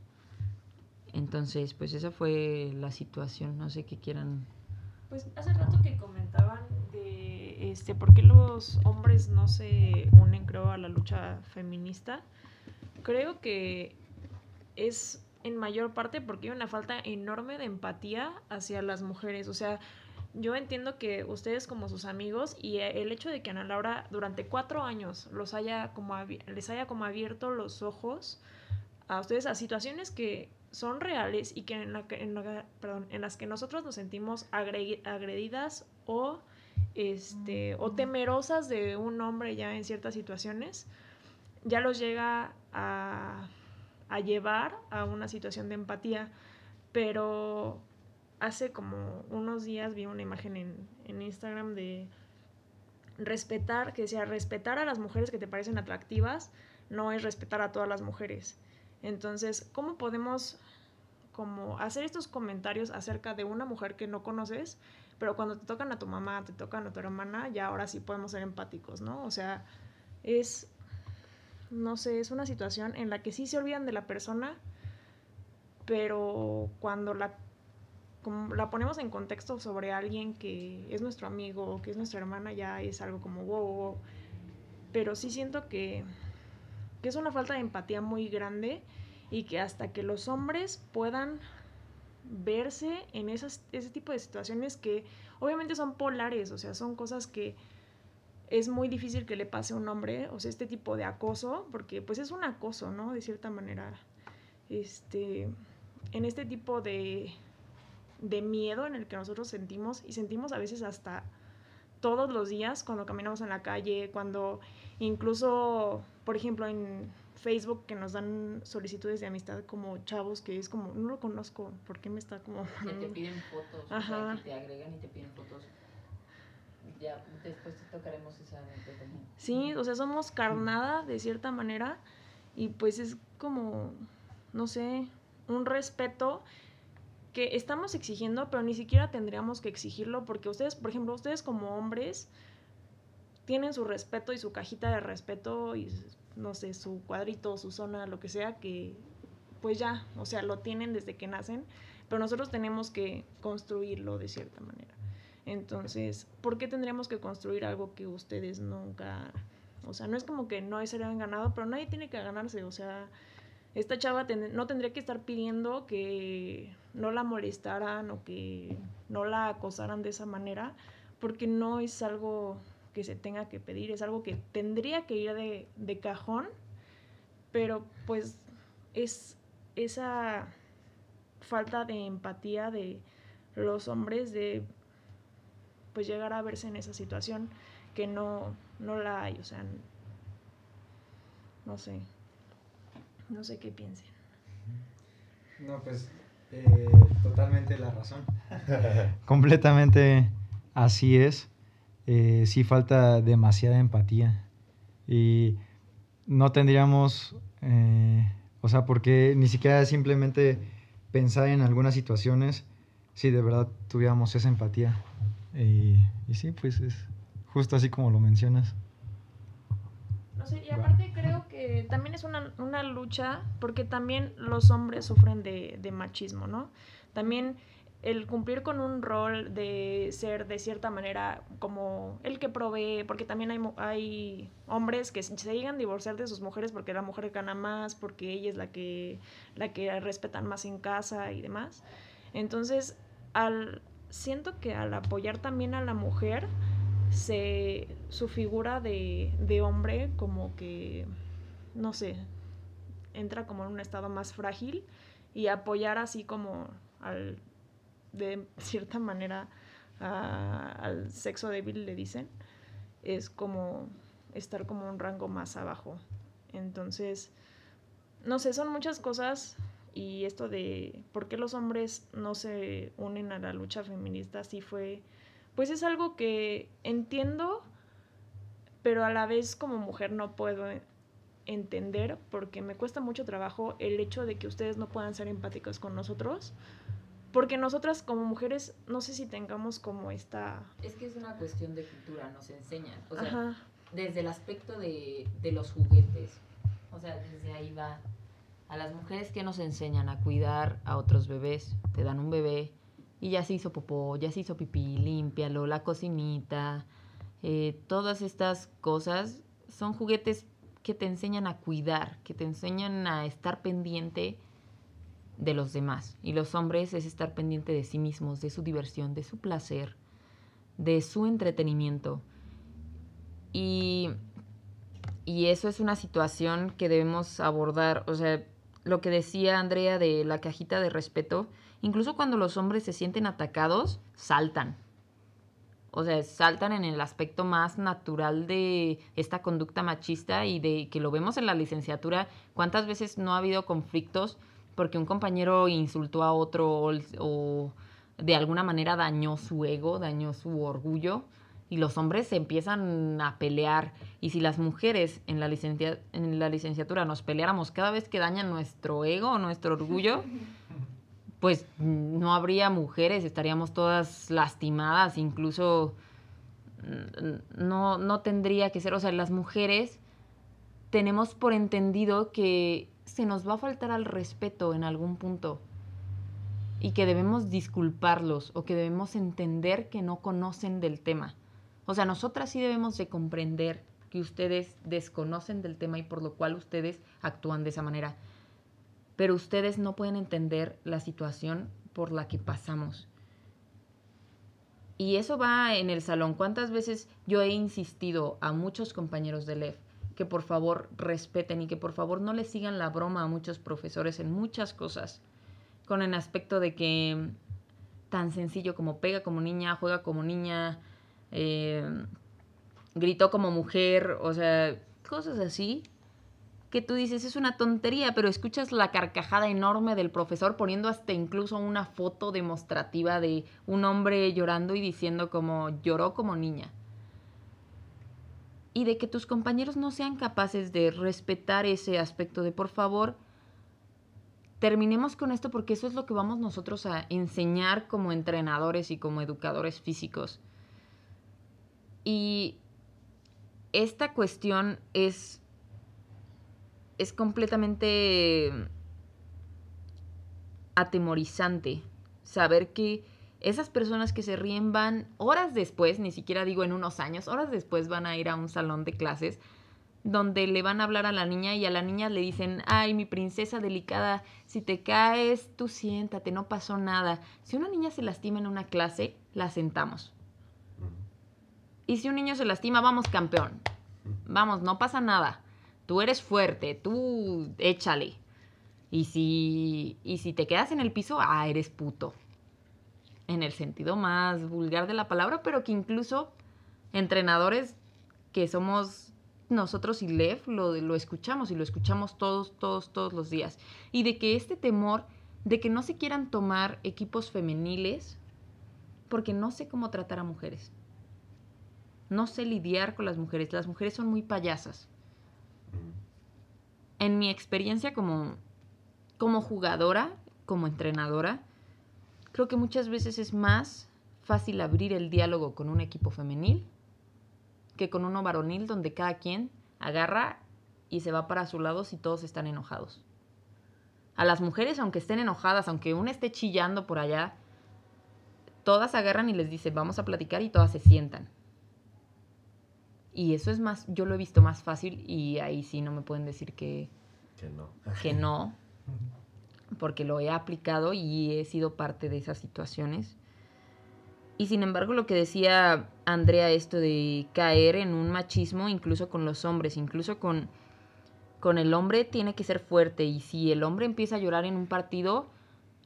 Entonces, pues esa fue la situación, no sé qué quieran. Pues hace rato que comentaban de este por qué los hombres no se unen, creo, a la lucha feminista. Creo que es en mayor parte porque hay una falta enorme de empatía hacia las mujeres. O sea, yo entiendo que ustedes como sus amigos y el hecho de que Ana Laura durante cuatro años los haya como les haya como abierto los ojos a ustedes a situaciones que son reales y que en, la, que- en la- perdón, en las que nosotros nos sentimos agre- agredidas o, este, o temerosas de un hombre ya en ciertas situaciones, ya los llega a, a llevar a una situación de empatía. Pero hace como unos días vi una imagen en, en Instagram de respetar, que decía, respetar a las mujeres que te parecen atractivas no es respetar a todas las mujeres. Entonces, ¿cómo podemos como hacer estos comentarios acerca de una mujer que no conoces, pero cuando te tocan a tu mamá, te tocan a tu hermana, ya ahora sí podemos ser empáticos, ¿no? O sea, es, no sé, es una situación en la que sí se olvidan de la persona, pero cuando la, como la ponemos en contexto sobre alguien que es nuestro amigo, que es nuestra hermana, ya es algo como wow, wow. Pero sí siento que, que es una falta de empatía muy grande y que hasta que los hombres puedan verse en esas, ese tipo de situaciones que obviamente son polares, o sea, son cosas que es muy difícil que le pase a un hombre, o sea, este tipo de acoso, porque pues es un acoso, ¿no? De cierta manera, este, en este tipo de, de miedo en el que nosotros sentimos y sentimos a veces hasta todos los días cuando caminamos en la calle, cuando incluso, por ejemplo, en Facebook que nos dan solicitudes de amistad como chavos que es como, no lo conozco, ¿por qué me está como... Que te piden fotos, o sea, Ajá. que te agregan y te piden fotos. Ya, después te tocaremos esa también. Sí, o sea, somos carnada de cierta manera y pues es como, no sé, un respeto que estamos exigiendo, pero ni siquiera tendríamos que exigirlo porque ustedes, por ejemplo, ustedes como hombres tienen su respeto y su cajita de respeto y no sé, su cuadrito, su zona, lo que sea, que pues ya, o sea, lo tienen desde que nacen, pero nosotros tenemos que construirlo de cierta manera. Entonces, ¿por qué tendríamos que construir algo que ustedes nunca, o sea, no es como que no se le han ganado, pero nadie tiene que ganarse, o sea, esta chava no tendría que estar pidiendo que no la molestaran o que no la acosaran de esa manera, porque no es algo que se tenga que pedir, es algo que tendría que ir de, de cajón, pero pues es esa falta de empatía de los hombres de pues llegar a verse en esa situación que no, no la hay, o sea, no sé, no sé qué piensen. No, pues eh, totalmente la razón. Completamente así es. Eh, sí falta demasiada empatía. Y no tendríamos, eh, o sea, porque ni siquiera simplemente pensar en algunas situaciones si de verdad tuviéramos esa empatía. Y, y sí, pues es justo así como lo mencionas. No sé, y aparte creo que también es una, una lucha, porque también los hombres sufren de, de machismo, ¿no? También el cumplir con un rol de ser de cierta manera como el que provee, porque también hay, hay hombres que se llegan a divorciar de sus mujeres porque la mujer gana más, porque ella es la que, la que respetan más en casa y demás. Entonces, al, siento que al apoyar también a la mujer, se, su figura de, de hombre como que, no sé, entra como en un estado más frágil y apoyar así como al, de cierta manera al sexo débil le dicen, es como estar como un rango más abajo. Entonces, no sé, son muchas cosas y esto de por qué los hombres no se unen a la lucha feminista sí fue, pues es algo que entiendo, pero a la vez como mujer no puedo entender porque me cuesta mucho trabajo el hecho de que ustedes no puedan ser empáticos con nosotros. Porque nosotras como mujeres no sé si tengamos como esta... Es que es una cuestión de cultura, nos enseñan. O sea, Ajá. desde el aspecto de, de los juguetes. O sea, desde ahí va. A las mujeres que nos enseñan a cuidar a otros bebés, te dan un bebé y ya se hizo popó, ya se hizo pipí, límpialo, la cocinita, eh, todas estas cosas son juguetes que te enseñan a cuidar, que te enseñan a estar pendiente de los demás. Y los hombres es estar pendiente de sí mismos, de su diversión, de su placer, de su entretenimiento. Y, y eso es una situación que debemos abordar. O sea, lo que decía Andrea de la cajita de respeto, incluso cuando los hombres se sienten atacados, saltan. O sea, saltan en el aspecto más natural de esta conducta machista y de que lo vemos en la licenciatura. ¿Cuántas veces no ha habido conflictos porque un compañero insultó a otro o, o de alguna manera dañó su ego, dañó su orgullo? y los hombres se empiezan a pelear. Y si las mujeres en la, en la licenciatura nos peleáramos cada vez que dañan nuestro ego o nuestro orgullo, pues no habría mujeres, estaríamos todas lastimadas, incluso no, no tendría que ser, o sea, las mujeres tenemos por entendido que se nos va a faltar al respeto en algún punto y que debemos disculparlos o que debemos entender que no conocen del tema. O sea, nosotras sí debemos de comprender que ustedes desconocen del tema y por lo cual ustedes actúan de esa manera. Pero ustedes no pueden entender la situación por la que pasamos. Y eso va en el salón. ¿Cuántas veces yo he insistido a muchos compañeros de LEF que por favor respeten y que por favor no le sigan la broma a muchos profesores en muchas cosas? Con el aspecto de que tan sencillo como pega como niña, juega como niña, eh, gritó como mujer, o sea, cosas así que tú dices es una tontería, pero escuchas la carcajada enorme del profesor poniendo hasta incluso una foto demostrativa de un hombre llorando y diciendo como lloró como niña. Y de que tus compañeros no sean capaces de respetar ese aspecto de por favor, terminemos con esto porque eso es lo que vamos nosotros a enseñar como entrenadores y como educadores físicos y esta cuestión es, es completamente atemorizante. Saber que esas personas que se ríen van horas después, ni siquiera digo en unos años, horas después van a ir a un salón de clases donde le van a hablar a la niña y a la niña le dicen, ay, mi princesa delicada, si te caes, tú siéntate, no pasó nada. Si una niña se lastima en una clase, la sentamos. Y si un niño se lastima, vamos campeón. Vamos, no pasa nada. Tú eres fuerte, tú échale. Y si, y si te quedas en el piso, ah, eres puto. En el sentido más vulgar de la palabra, pero que incluso entrenadores que somos nosotros y Lev lo, lo escuchamos y lo escuchamos todos, todos, todos los días. Y de que este temor de que no se quieran tomar equipos femeniles porque no sé cómo tratar a mujeres no sé lidiar con las mujeres. Las mujeres son muy payasas. En mi experiencia como, como jugadora, como entrenadora, creo que muchas veces es más fácil abrir el diálogo con un equipo femenil que con uno varonil donde cada quien agarra y se va para su lado si todos están enojados. A las mujeres, aunque estén enojadas, aunque una esté chillando por allá, todas agarran y les dicen, vamos a platicar y todas se sientan. Y eso es más, yo lo he visto más fácil y ahí sí no me pueden decir que, que no. Que no, porque lo he aplicado y he sido parte de esas situaciones. Y sin embargo, lo que decía Andrea, esto de caer en un machismo, incluso con los hombres, incluso con, con el hombre, tiene que ser fuerte. Y si el hombre empieza a llorar en un partido,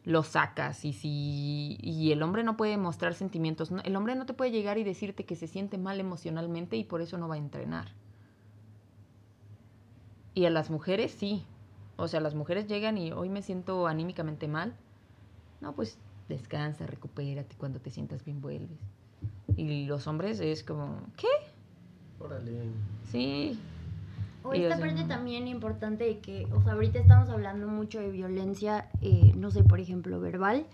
lo sacas y si y el hombre no puede mostrar sentimientos, el hombre no te puede llegar y decirte que se siente mal emocionalmente y por eso no va a entrenar. Y a las mujeres sí. O sea, las mujeres llegan y hoy me siento anímicamente mal. No, pues descansa, recupérate, cuando te sientas bien vuelves. Y los hombres es como, ¿qué? Órale. Sí, o esta parte también importante de que, o sea, ahorita estamos hablando mucho de violencia, eh, no sé, por ejemplo, verbal,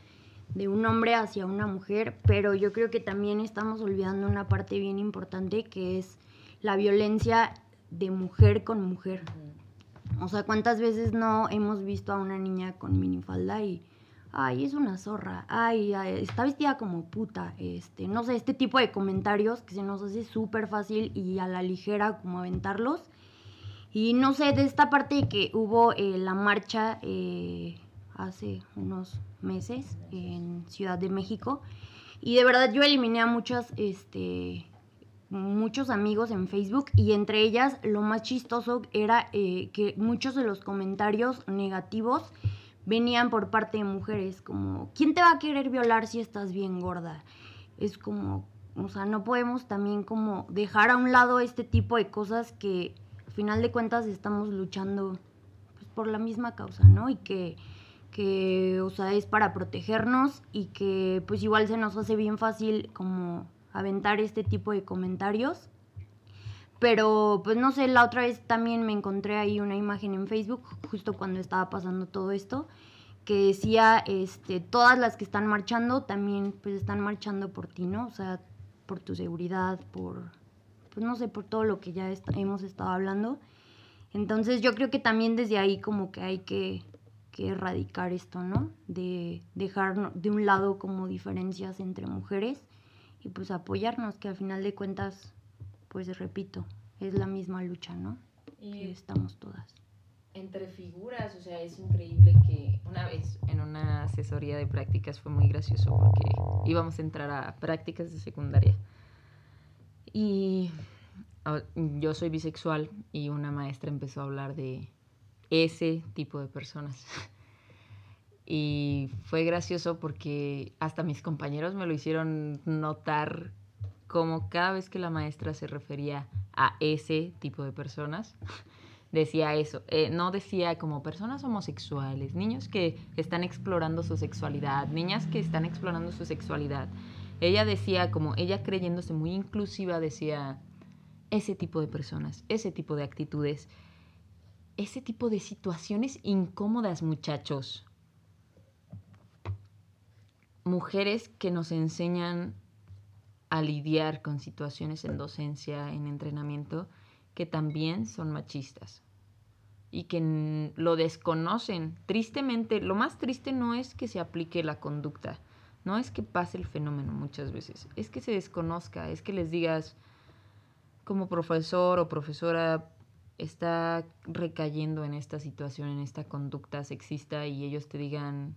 de un hombre hacia una mujer, pero yo creo que también estamos olvidando una parte bien importante que es la violencia de mujer con mujer. O sea, ¿cuántas veces no hemos visto a una niña con minifalda y, ay, es una zorra, ay, está vestida como puta, este, no sé, este tipo de comentarios que se nos hace súper fácil y a la ligera como aventarlos y no sé, de esta parte que hubo eh, la marcha eh, hace unos meses en Ciudad de México. Y de verdad yo eliminé a muchas este, muchos amigos en Facebook y entre ellas lo más chistoso era eh, que muchos de los comentarios negativos venían por parte de mujeres, como, ¿quién te va a querer violar si estás bien gorda? Es como, o sea, no podemos también como dejar a un lado este tipo de cosas que al final de cuentas estamos luchando pues, por la misma causa, ¿no? Y que, que, o sea, es para protegernos y que pues igual se nos hace bien fácil como aventar este tipo de comentarios. Pero pues no sé, la otra vez también me encontré ahí una imagen en Facebook, justo cuando estaba pasando todo esto, que decía, este, todas las que están marchando también pues están marchando por ti, ¿no? O sea, por tu seguridad, por, pues no sé, por todo lo que ya hemos estado hablando. Entonces yo creo que también desde ahí como que hay que, que erradicar esto, ¿no? De dejar de un lado como diferencias entre mujeres y pues apoyarnos, que al final de cuentas, pues repito, es la misma lucha, ¿no? Y estamos todas. Entre figuras, o sea, es increíble que una vez en una asesoría de prácticas fue muy gracioso porque íbamos a entrar a prácticas de secundaria. Y yo soy bisexual y una maestra empezó a hablar de ese tipo de personas. Y fue gracioso porque hasta mis compañeros me lo hicieron notar como cada vez que la maestra se refería a ese tipo de personas, decía eso. Eh, no decía como personas homosexuales, niños que están explorando su sexualidad, niñas que están explorando su sexualidad. Ella decía como, ella creyéndose muy inclusiva, decía ese tipo de personas, ese tipo de actitudes, ese tipo de situaciones incómodas, muchachos mujeres que nos enseñan a lidiar con situaciones en docencia, en entrenamiento, que también son machistas y que lo desconocen. Tristemente, lo más triste no es que se aplique la conducta, no es que pase el fenómeno muchas veces, es que se desconozca, es que les digas como profesor o profesora está recayendo en esta situación, en esta conducta sexista y ellos te digan,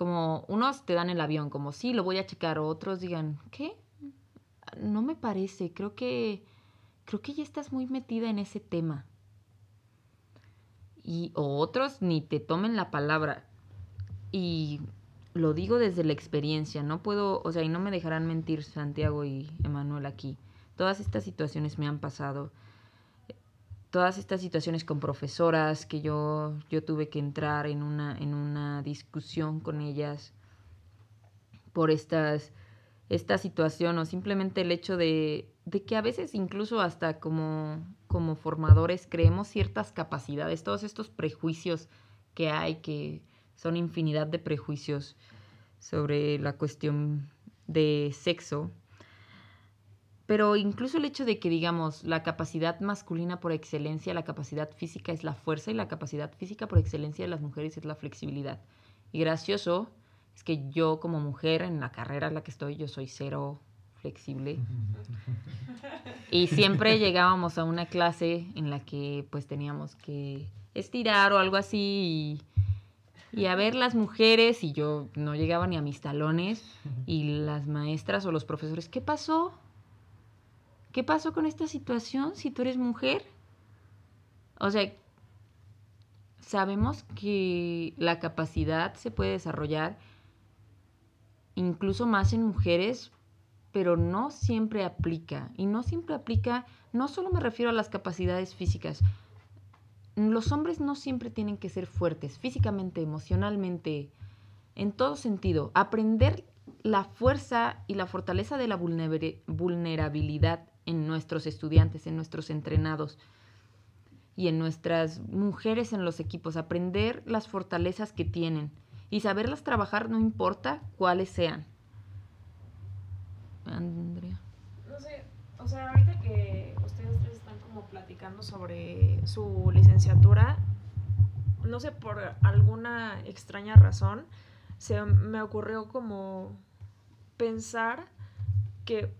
como unos te dan el avión, como sí, lo voy a checar, otros digan, ¿qué? No me parece, creo que creo que ya estás muy metida en ese tema. Y o otros ni te tomen la palabra. Y lo digo desde la experiencia, no puedo, o sea, y no me dejarán mentir Santiago y Emanuel aquí. Todas estas situaciones me han pasado todas estas situaciones con profesoras que yo, yo tuve que entrar en una, en una discusión con ellas por estas, esta situación o simplemente el hecho de, de que a veces incluso hasta como, como formadores creemos ciertas capacidades, todos estos prejuicios que hay, que son infinidad de prejuicios sobre la cuestión de sexo, pero incluso el hecho de que, digamos, la capacidad masculina por excelencia, la capacidad física es la fuerza y la capacidad física por excelencia de las mujeres es la flexibilidad. Y gracioso es que yo como mujer en la carrera en la que estoy, yo soy cero flexible. Y siempre llegábamos a una clase en la que pues teníamos que estirar o algo así y, y, a ver las mujeres y yo no llegaba ni a mis talones y las maestras o los profesores, ¿qué pasó? ¿Qué pasó con esta situación si tú eres mujer? O sea, sabemos que la capacidad se puede desarrollar incluso más en mujeres, pero no siempre aplica. Y no siempre aplica, no solo me refiero a las capacidades físicas. Los hombres no siempre tienen que ser fuertes, físicamente, emocionalmente, en todo sentido. Aprender la fuerza y la fortaleza de la vulnerabilidad en nuestros estudiantes, en nuestros entrenados y en nuestras mujeres en los equipos, aprender las fortalezas que tienen y saberlas trabajar no importa cuáles sean. Andrea. No sé, o sea, ahorita que ustedes tres están como platicando sobre su licenciatura, no sé, por alguna extraña razón, se me ocurrió como pensar que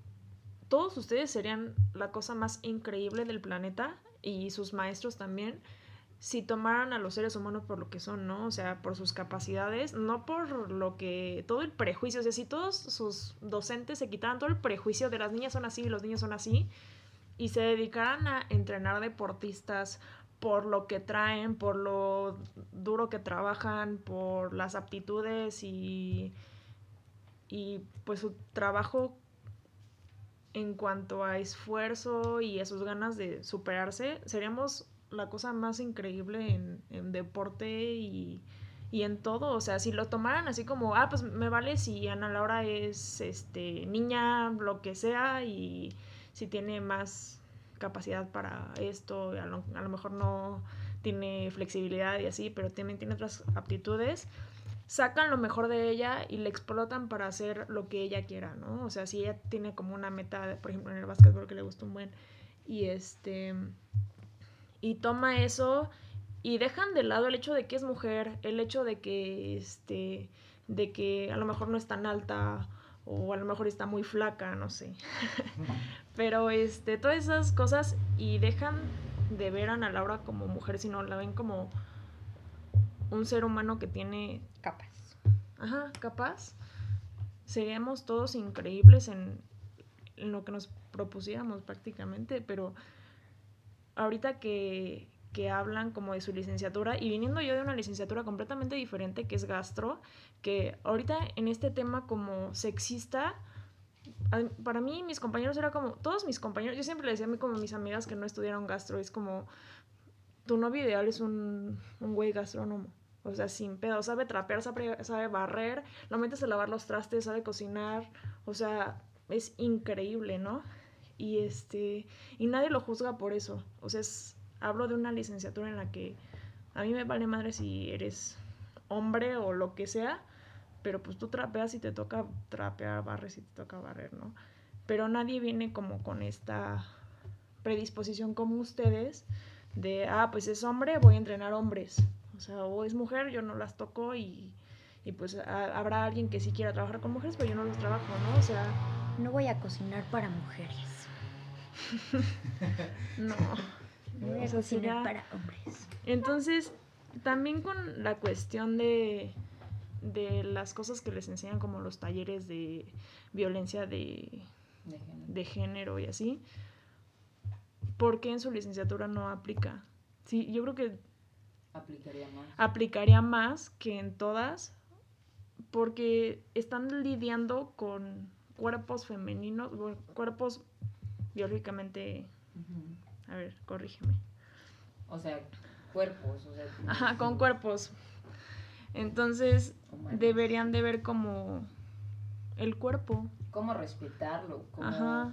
todos ustedes serían la cosa más increíble del planeta y sus maestros también. si tomaran a los seres humanos por lo que son, ¿no? O sea, por sus capacidades, no por lo que, todo el prejuicio, o sea, si todos sus docentes se quitaran todo el prejuicio de las niñas son así y los niños son así, y se dedicaran a entrenar deportistas por lo que traen, por lo duro que trabajan, por las aptitudes y, y pues su trabajo en cuanto a esfuerzo y a sus ganas de superarse, seríamos la cosa más increíble en, en deporte y, y, en todo. O sea, si lo tomaran así como, ah, pues me vale si Ana Laura es este niña, lo que sea, y si tiene más capacidad para esto, a lo, a lo mejor no tiene flexibilidad y así, pero también tiene otras aptitudes sacan lo mejor de ella y le explotan para hacer lo que ella quiera, ¿no? O sea, si ella tiene como una meta, por ejemplo, en el básquetbol que le gusta un buen, y este, y toma eso y dejan de lado el hecho de que es mujer, el hecho de que, este, de que a lo mejor no es tan alta o a lo mejor está muy flaca, no sé. Pero, este, todas esas cosas y dejan de ver a Ana Laura como mujer, sino la ven como un ser humano que tiene. Ajá, capaz. Seríamos todos increíbles en, en lo que nos propusiéramos prácticamente, pero ahorita que, que hablan como de su licenciatura y viniendo yo de una licenciatura completamente diferente que es gastro, que ahorita en este tema como sexista, para mí mis compañeros era como, todos mis compañeros, yo siempre le decía a mí como mis amigas que no estudiaron gastro, es como, tu novio ideal es un, un güey gastrónomo. O sea, sin pedo, sabe trapear, sabe, sabe barrer, lo metes a lavar los trastes, sabe cocinar, o sea, es increíble, ¿no? Y este, y nadie lo juzga por eso. O sea, es, hablo de una licenciatura en la que a mí me vale madre si eres hombre o lo que sea, pero pues tú trapeas y te toca trapear, barres y te toca barrer, ¿no? Pero nadie viene como con esta predisposición como ustedes de, ah, pues es hombre, voy a entrenar hombres. O sea, o es mujer, yo no las toco y, y pues a, habrá alguien que sí quiera trabajar con mujeres, pero yo no los trabajo, ¿no? O sea... No voy a cocinar para mujeres. no. No voy a O sea, sí cocinar ya- para hombres. Entonces, también con la cuestión de, de las cosas que les enseñan como los talleres de violencia de, de género. de género y así, ¿por qué en su licenciatura no aplica? Sí, yo creo que Aplicaría más. aplicaría más que en todas porque están lidiando con cuerpos femeninos, cuerpos biológicamente, a ver, corrígeme. O sea, cuerpos, o sea, Ajá, con cuerpos. Entonces, humanos. deberían de ver como el cuerpo. cómo respetarlo, cómo, Ajá.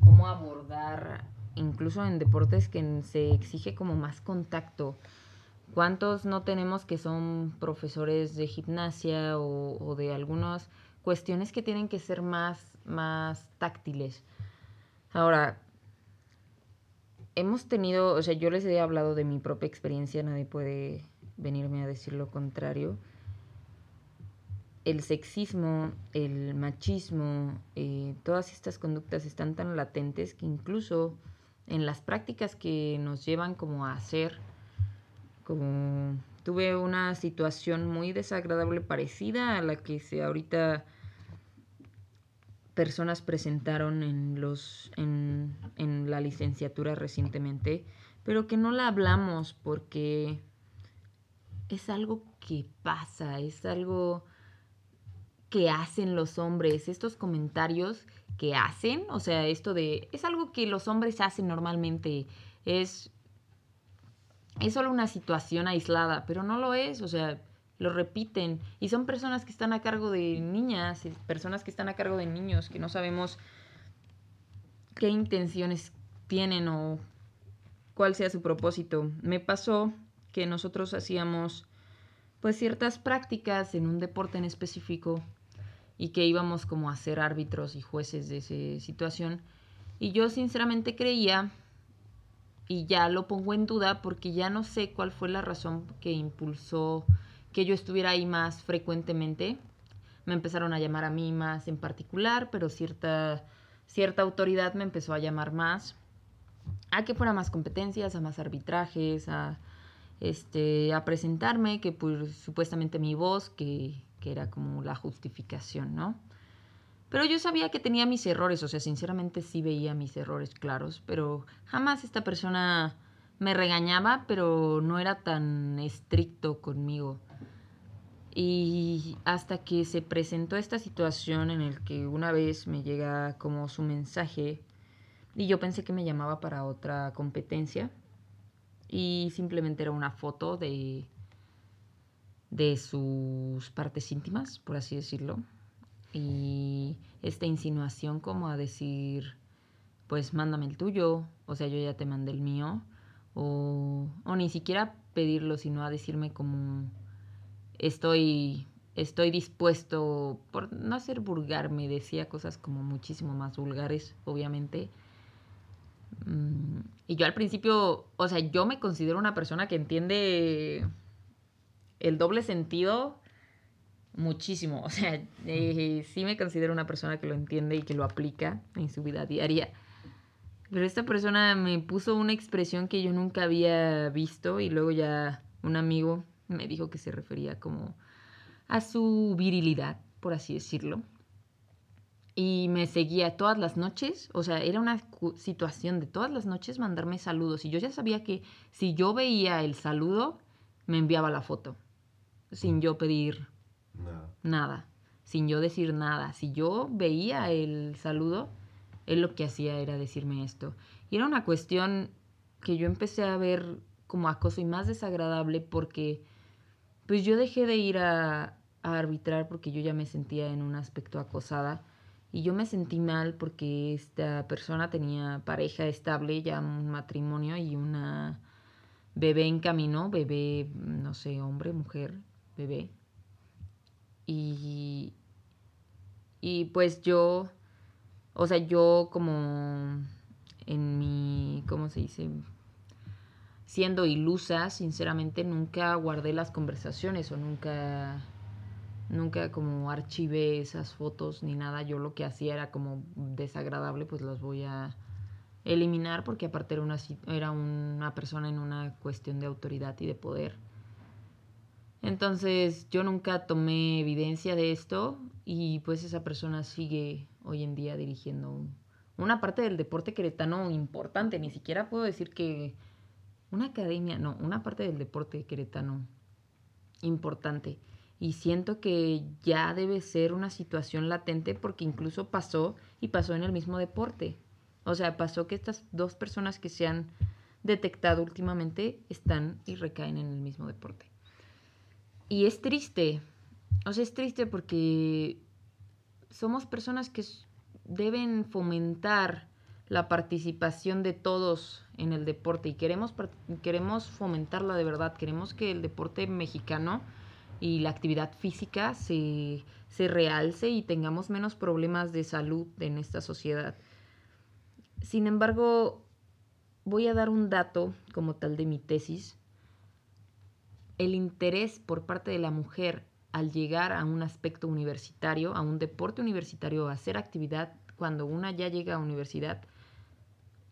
cómo abordar, incluso en deportes que se exige como más contacto. ¿Cuántos no tenemos que son profesores de gimnasia o, de algunas cuestiones que tienen que ser más, más táctiles? Ahora, hemos tenido, o sea, yo les he hablado de mi propia experiencia, nadie puede venirme a decir lo contrario el sexismo, el machismo, eh, todas estas conductas están tan latentes que incluso en las prácticas que nos llevan como a hacer, tuve una situación muy desagradable parecida a la que se ahorita personas presentaron en los en, en la licenciatura recientemente, pero que no la hablamos porque es algo que pasa, es algo que hacen los hombres, estos comentarios que hacen, o sea, esto de, es algo que los hombres hacen normalmente, es, es solo una situación aislada, pero no lo es, o sea, lo repiten, y son personas que están a cargo de niñas, personas que están a cargo de niños, que no sabemos qué intenciones tienen o cuál sea su propósito. Me pasó que nosotros hacíamos pues ciertas prácticas en un deporte en específico y que íbamos como a ser árbitros y jueces de esa situación. Y yo sinceramente creía, y ya lo pongo en duda porque ya no sé cuál fue la razón que impulsó que yo estuviera ahí más frecuentemente. Me empezaron a llamar a mí más en particular, pero cierta, cierta autoridad me empezó a llamar más a que fuera más competencias, a más arbitrajes, a este, a presentarme, que pues supuestamente mi voz, que, que era como la justificación, ¿no? Pero yo sabía que tenía mis errores, o sea, sinceramente sí veía mis errores claros, pero jamás esta persona me regañaba, pero no era tan estricto conmigo. Y hasta que se presentó esta situación en el que una vez me llega como su mensaje y yo pensé que me llamaba para otra competencia y simplemente era una foto de de sus partes íntimas, por así decirlo. Y esta insinuación como a decir, pues mándame el tuyo, o sea, yo ya te mandé el mío, o, o ni siquiera pedirlo, sino a decirme como estoy estoy dispuesto, por no ser vulgar, me decía cosas como muchísimo más vulgares, obviamente. Mm, y yo al principio, o sea, yo me considero una persona que entiende el doble sentido muchísimo. O sea, eh, sí me considero una persona que lo entiende y que lo aplica en su vida diaria. Pero esta persona me puso una expresión que yo nunca había visto y luego ya un amigo me dijo que se refería como a su virilidad, por así decirlo. Y me seguía todas las noches, o sea, era una situación de todas las noches mandarme saludos. Y yo ya sabía que si yo veía el saludo, me enviaba la foto sin yo pedir nada. sin yo decir nada. Si yo veía el saludo, él lo que hacía era decirme esto. Y era una cuestión que yo empecé a ver como acoso y más desagradable porque pues yo dejé de ir a, a arbitrar porque yo ya me sentía en un aspecto acosada y yo me sentí mal porque esta persona tenía pareja estable, ya un matrimonio y una bebé en camino, bebé, no sé, hombre, mujer, bebé. Y, y pues yo, o sea, yo como en mi, ¿cómo se dice? Siendo ilusa, sinceramente nunca guardé las conversaciones o nunca, nunca como archivé esas fotos ni nada. Yo lo que hacía era como desagradable, pues las voy a eliminar porque aparte era una, era una persona en una cuestión de autoridad y de poder. Entonces yo nunca tomé evidencia de esto y pues esa persona sigue hoy en día dirigiendo una parte del deporte queretano importante. Ni siquiera puedo decir que una academia, no, una parte del deporte queretano importante. Y siento que ya debe ser una situación latente porque incluso pasó y pasó en el mismo deporte. O sea, pasó que estas dos personas que se han detectado últimamente están y recaen en el mismo deporte. Y es triste, o sea, es triste porque somos personas que deben fomentar la participación de todos en el deporte y queremos, queremos fomentarla de verdad, queremos que el deporte mexicano y la actividad física se, se realce y tengamos menos problemas de salud en esta sociedad. Sin embargo, voy a dar un dato como tal de mi tesis el interés por parte de la mujer al llegar a un aspecto universitario, a un deporte universitario, a hacer actividad, cuando una ya llega a universidad,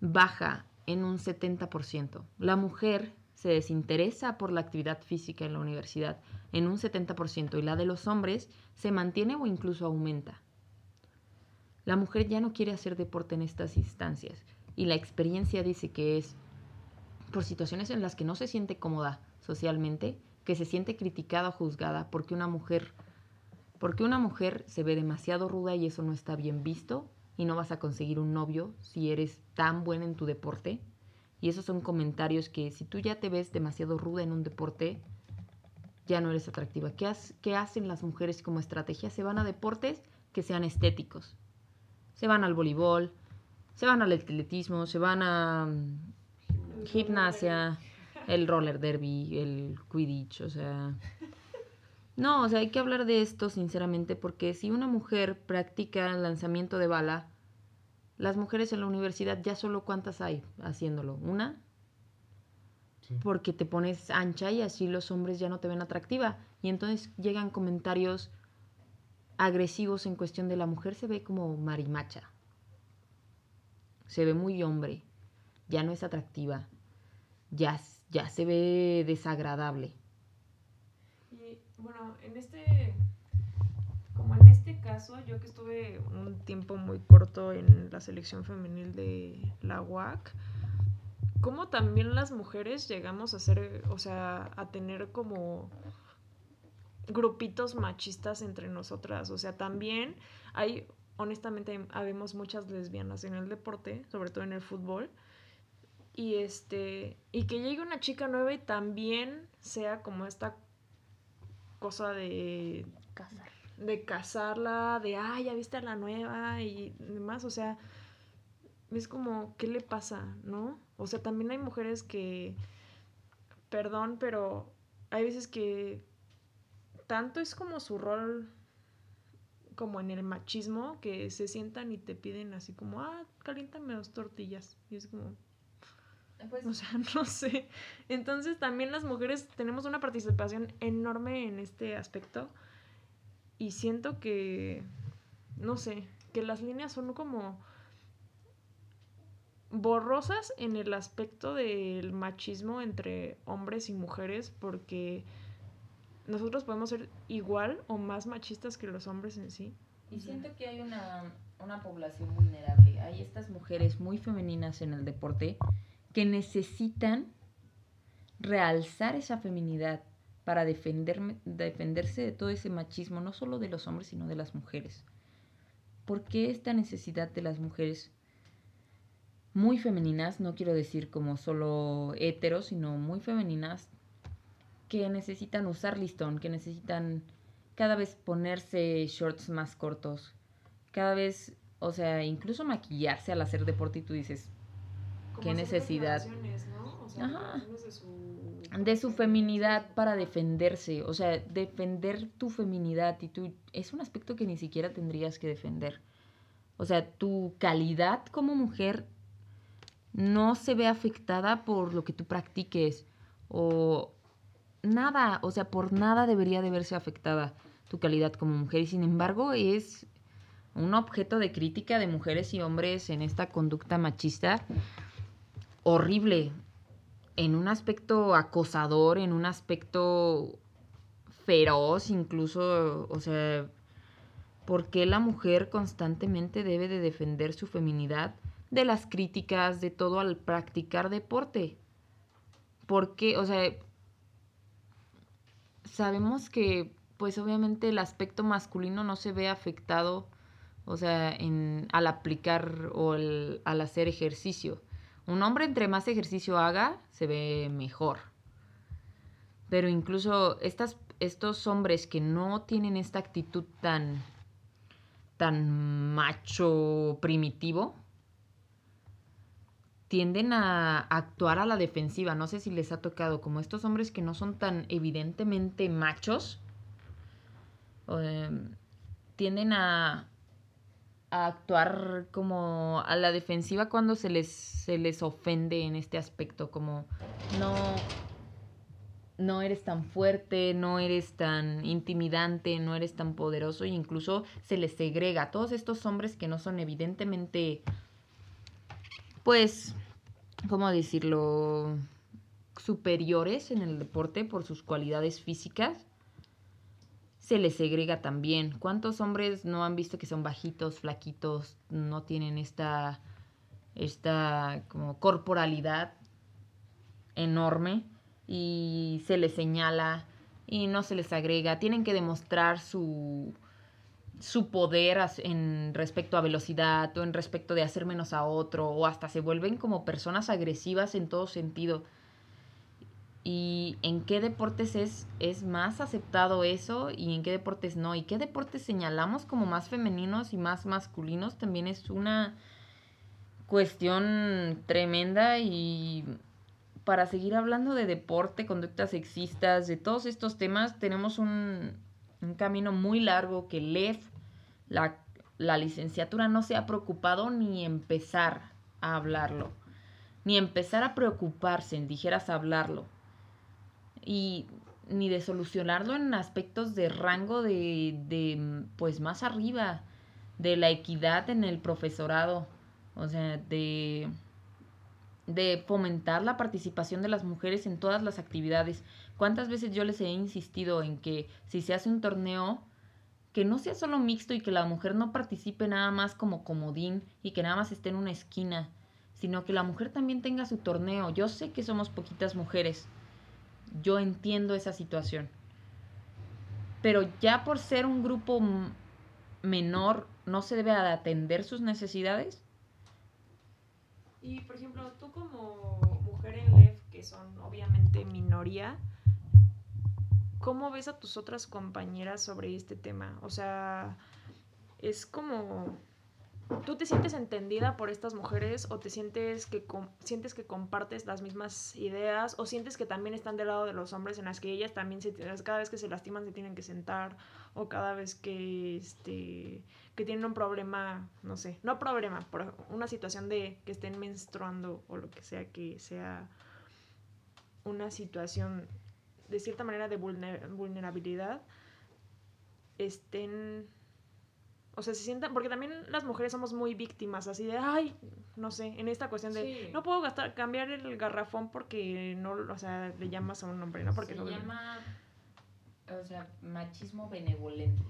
baja en un 70%. La mujer se desinteresa por la actividad física en la universidad en un 70% y la de los hombres se mantiene o incluso aumenta. La mujer ya no quiere hacer deporte en estas instancias y la experiencia dice que es por situaciones en las que no se siente cómoda socialmente que se siente criticada o juzgada porque una mujer porque una mujer se ve demasiado ruda y eso no está bien visto y no vas a conseguir un novio si eres tan buena en tu deporte. Y esos son comentarios que si tú ya te ves demasiado ruda en un deporte, ya no eres atractiva. ¿Qué, ¿Qué, hacen las mujeres como estrategia? Se van a deportes que sean estéticos. Se van al voleibol, se van al atletismo, se van a mm, gimnasia, el roller derby, el quidditch, o sea... No, o sea, hay que hablar de esto sinceramente porque si una mujer practica lanzamiento de bala, las mujeres en la universidad ya solo cuántas hay haciéndolo, una, porque te pones ancha y así los hombres ya no te ven atractiva. Y entonces llegan comentarios agresivos en cuestión de la mujer se ve como marimacha, se ve muy hombre, ya no es atractiva, ya ya se ve desagradable. Y bueno, en este, como en este caso, yo que estuve un tiempo muy corto en la selección femenil de la UAC, como también las mujeres llegamos a ser, o sea, a tener como grupitos machistas entre nosotras. O sea, también hay, honestamente, habemos muchas lesbianas en el deporte, sobre todo en el fútbol. Y este, y que llegue una chica nueva y también sea como esta cosa de Casar. de casarla, de ah, ya viste a la nueva y demás, o sea, es como, ¿qué le pasa? ¿No? O sea, también hay mujeres que, perdón, pero hay veces que tanto es como su rol como en el machismo que se sientan y te piden así como, ah, caliéntame dos tortillas. Y es como, Pues, o sea, no sé. Entonces también las mujeres tenemos una participación enorme en este aspecto. Y siento que, no sé, que las líneas son como borrosas en el aspecto del machismo entre hombres y mujeres porque nosotros podemos ser igual o más machistas que los hombres en sí. Y siento que hay una, una población vulnerable. Hay estas mujeres muy femeninas en el deporte que necesitan realzar esa feminidad para defenderme- defenderse de todo ese machismo, no solo de los hombres, sino de las mujeres. ¿Por qué esta necesidad de las mujeres muy femeninas, no quiero decir como solo heteros, sino muy femeninas, que necesitan usar listón, que necesitan cada vez ponerse shorts más cortos, cada vez, o sea, incluso maquillarse al hacer deporte y tú dices, Como ¿Qué necesidad? declaraciones, ¿no? O sea, Ajá. declaraciones de su, de su feminidad para defenderse, o sea, defender tu feminidad y tu es un aspecto que ni siquiera tendrías que defender. O sea, tu calidad como mujer no se ve afectada por lo que tú practiques o nada, o sea, por nada debería de verse afectada tu calidad como mujer y sin embargo es un objeto de crítica de mujeres y hombres en esta conducta machista horrible en un aspecto acosador, en un aspecto feroz, incluso, o sea, ¿por qué la mujer constantemente debe de defender su feminidad de las críticas, de todo al practicar deporte? Porque, o sea, sabemos que, pues obviamente el aspecto masculino no se ve afectado, o sea, en, al aplicar o al hacer ejercicio. Un hombre entre más ejercicio haga, se ve mejor. Pero incluso estas, estos hombres que no tienen esta actitud tan, tan macho primitivo, tienden a actuar a la defensiva. No sé si les ha tocado, como estos hombres que no son tan evidentemente machos, em, tienden a, a actuar como a la defensiva cuando se les, se les ofende en este aspecto, como no, no eres tan fuerte, no eres tan intimidante, no eres tan poderoso, e incluso se les segrega a todos estos hombres que no son evidentemente, pues, ¿cómo decirlo? superiores en el deporte por sus cualidades físicas se les segrega también. ¿Cuántos hombres no han visto que son bajitos, flaquitos, no tienen esta, esta como corporalidad enorme y se les señala y no se les agrega? Tienen que demostrar su, su poder en respecto a velocidad o en respecto de hacer menos a otro o hasta se vuelven como personas agresivas en todo sentido. ¿Y en qué deportes es, es más aceptado eso y en qué deportes no? ¿Y qué deportes señalamos como más femeninos y más masculinos? También es una cuestión tremenda y para seguir hablando de deporte, conductas sexistas, de todos estos temas, tenemos un, un camino muy largo que LEF, la, la licenciatura, no se ha preocupado ni empezar a hablarlo, ni empezar a preocuparse, en dijeras hablarlo y ni de solucionarlo en aspectos de rango de, de, pues más arriba, de la equidad en el profesorado, o sea, de, de fomentar la participación de las mujeres en todas las actividades. ¿Cuántas veces yo les he insistido en que si se hace un torneo, que no sea solo mixto y que la mujer no participe nada más como comodín y que nada más esté en una esquina, sino que la mujer también tenga su torneo. Yo sé que somos poquitas mujeres, yo entiendo esa situación, pero ya por ser un grupo menor, ¿no se debe atender sus necesidades? Y por ejemplo, tú como mujer en LEF, que son obviamente minoría, ¿cómo ves a tus otras compañeras sobre este tema? O sea, es como ¿Tú te sientes entendida por estas mujeres o te sientes que, sientes que compartes las mismas ideas o sientes que también están del lado de los hombres en las que ellas también se, cada vez que se lastiman se tienen que sentar o cada vez que, este, que tienen un problema, no sé, no problema, por una situación de que estén menstruando o lo que sea que sea una situación de cierta manera de vulnerabilidad, estén o sea, se sientan, porque también las mujeres somos muy víctimas, así de, ay, no sé, en esta cuestión de, no puedo gastar, cambiar el garrafón porque no, o sea, le llamas a un hombre, ¿no? Porque se llama, o sea, machismo benevolente.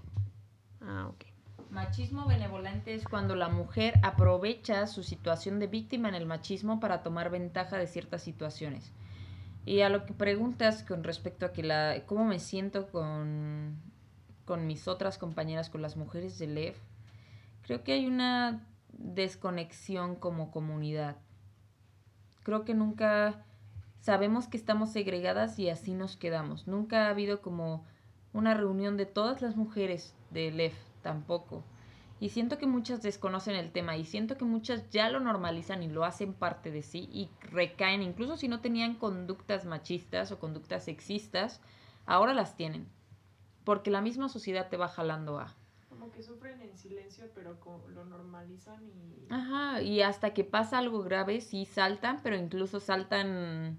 Ah, ok. Machismo benevolente es cuando la mujer aprovecha su situación de víctima en el machismo para tomar ventaja de ciertas situaciones. Y a lo que preguntas con respecto a que la, cómo me siento con con mis otras compañeras, con las mujeres de LEF, creo que hay una desconexión como comunidad. Creo que nunca sabemos que estamos segregadas y así nos quedamos. Nunca ha habido como una reunión de todas las mujeres de LEF, tampoco. Y siento que muchas desconocen el tema y siento que muchas ya lo normalizan y lo hacen parte de sí y recaen, incluso si no tenían conductas machistas o conductas sexistas, ahora las tienen porque la misma sociedad te va jalando a... Como que sufren en silencio, pero lo normalizan y... Ajá, y hasta que pasa algo grave, sí saltan, pero incluso saltan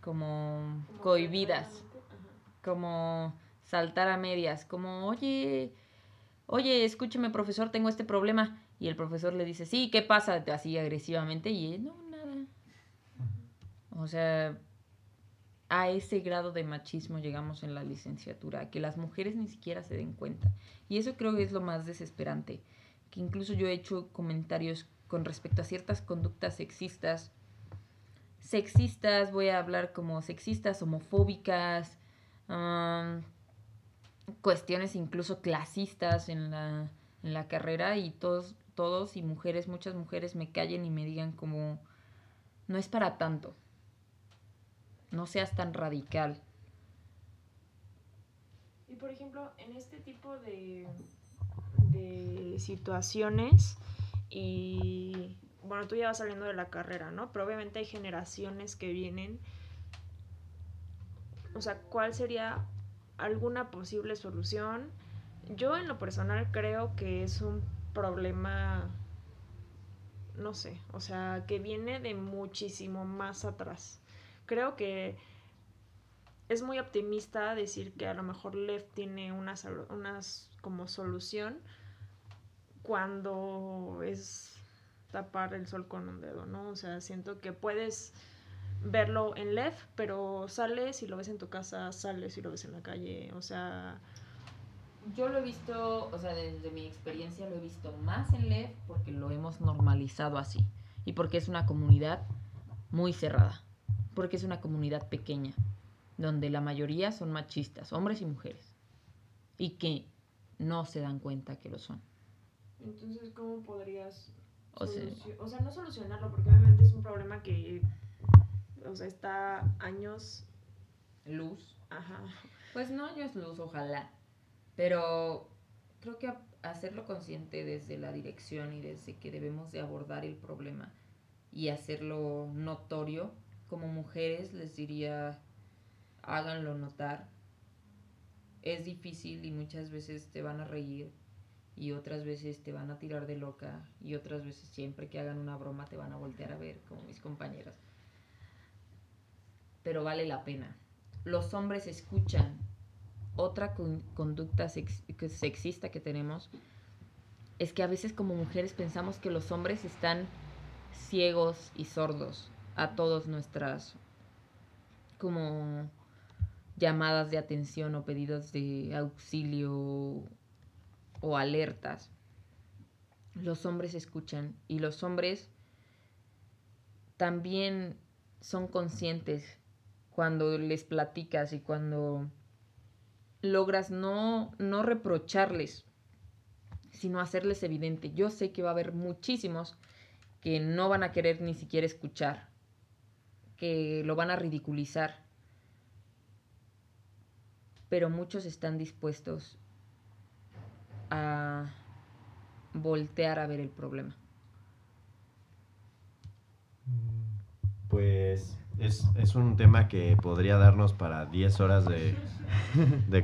como, cohibidas, como saltar a medias, como, oye, oye, escúcheme profesor, tengo este problema. Y el profesor le dice, sí, ¿qué pasa? Así agresivamente, y no, nada. O sea, a ese grado de machismo llegamos en la licenciatura, que las mujeres ni siquiera se den cuenta. Y eso creo que es lo más desesperante, que incluso yo he hecho comentarios con respecto a ciertas conductas sexistas. Sexistas, voy a hablar como sexistas, homofóbicas, cuestiones incluso clasistas en la, en la carrera y todos, todos y mujeres, muchas mujeres me callen y me digan como, no es para tanto no seas tan radical. Y por ejemplo, en este tipo de, de situaciones, y bueno, tú ya vas saliendo de la carrera, ¿no? Pero obviamente hay generaciones que vienen. O sea, ¿cuál sería alguna posible solución? Yo en lo personal creo que es un problema, no sé, o sea, que viene de muchísimo más atrás creo que es muy optimista decir que a lo mejor Lev tiene unas, unas como solución cuando es tapar el sol con un dedo, ¿no? O sea, siento que puedes verlo en Lev, pero sales si lo ves en tu casa, sales si lo ves en la calle, o sea... Yo lo he visto, o sea, desde mi experiencia lo he visto más en Lev porque lo hemos normalizado así y porque es una comunidad muy cerrada porque es una comunidad pequeña, donde la mayoría son machistas, hombres y mujeres, y que no se dan cuenta que lo son. Entonces, ¿cómo podrías... O sea, o sea, no solucionarlo, porque obviamente es un problema que, o sea, está años... Luz. Ajá. Pues no años luz, ojalá. Pero creo que hacerlo consciente desde la dirección y desde que debemos de abordar el problema y hacerlo notorio como mujeres les diría, háganlo notar. Es difícil y muchas veces te van a reír y otras veces te van a tirar de loca y otras veces siempre que hagan una broma te van a voltear a ver como mis compañeras. Pero vale la pena. Los hombres escuchan. Otra conducta sexista que tenemos es que a veces como mujeres pensamos que los hombres están ciegos y sordos a todas nuestras como llamadas de atención o pedidos de auxilio o alertas. Los hombres escuchan y los hombres también son conscientes cuando les platicas y cuando logras no, no reprocharles, sino hacerles evidente. Yo sé que va a haber muchísimos que no van a querer ni siquiera escuchar, que lo van a ridiculizar, pero muchos están dispuestos a voltear a ver el problema. Pues es, un tema que podría darnos para 10 horas de,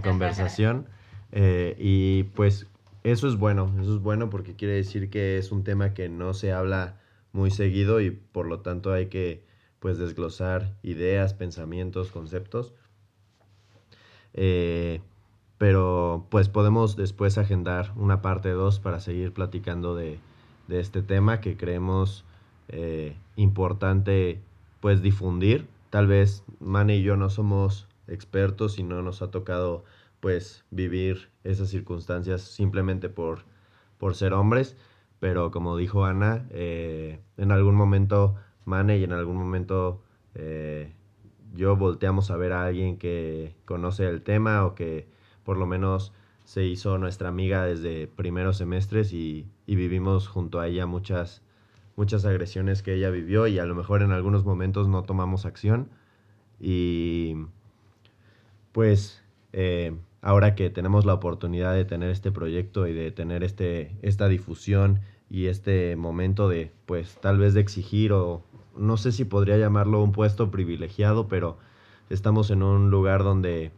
conversación. Eh, y pues eso es bueno, eso es bueno porque quiere decir que es un tema que no se habla muy seguido y por lo tanto hay que pues desglosar ideas, pensamientos, conceptos. Eh, pero pues podemos después agendar una parte 2 para seguir platicando de, este tema que creemos eh, importante pues difundir. Tal vez Mane y yo no somos expertos y no nos ha tocado pues vivir esas circunstancias simplemente por, por ser hombres, pero como dijo Ana, eh, en algún momento Mane y en algún momento eh, yo volteamos a ver a alguien que conoce el tema o que por lo menos se hizo nuestra amiga desde primeros semestres y, y vivimos junto a ella muchas muchas agresiones que ella vivió y a lo mejor en algunos momentos no tomamos acción. Y pues eh, ahora que tenemos la oportunidad de tener este proyecto y de tener este, esta difusión y este momento de pues tal vez de exigir o no sé si podría llamarlo un puesto privilegiado, pero estamos en un lugar donde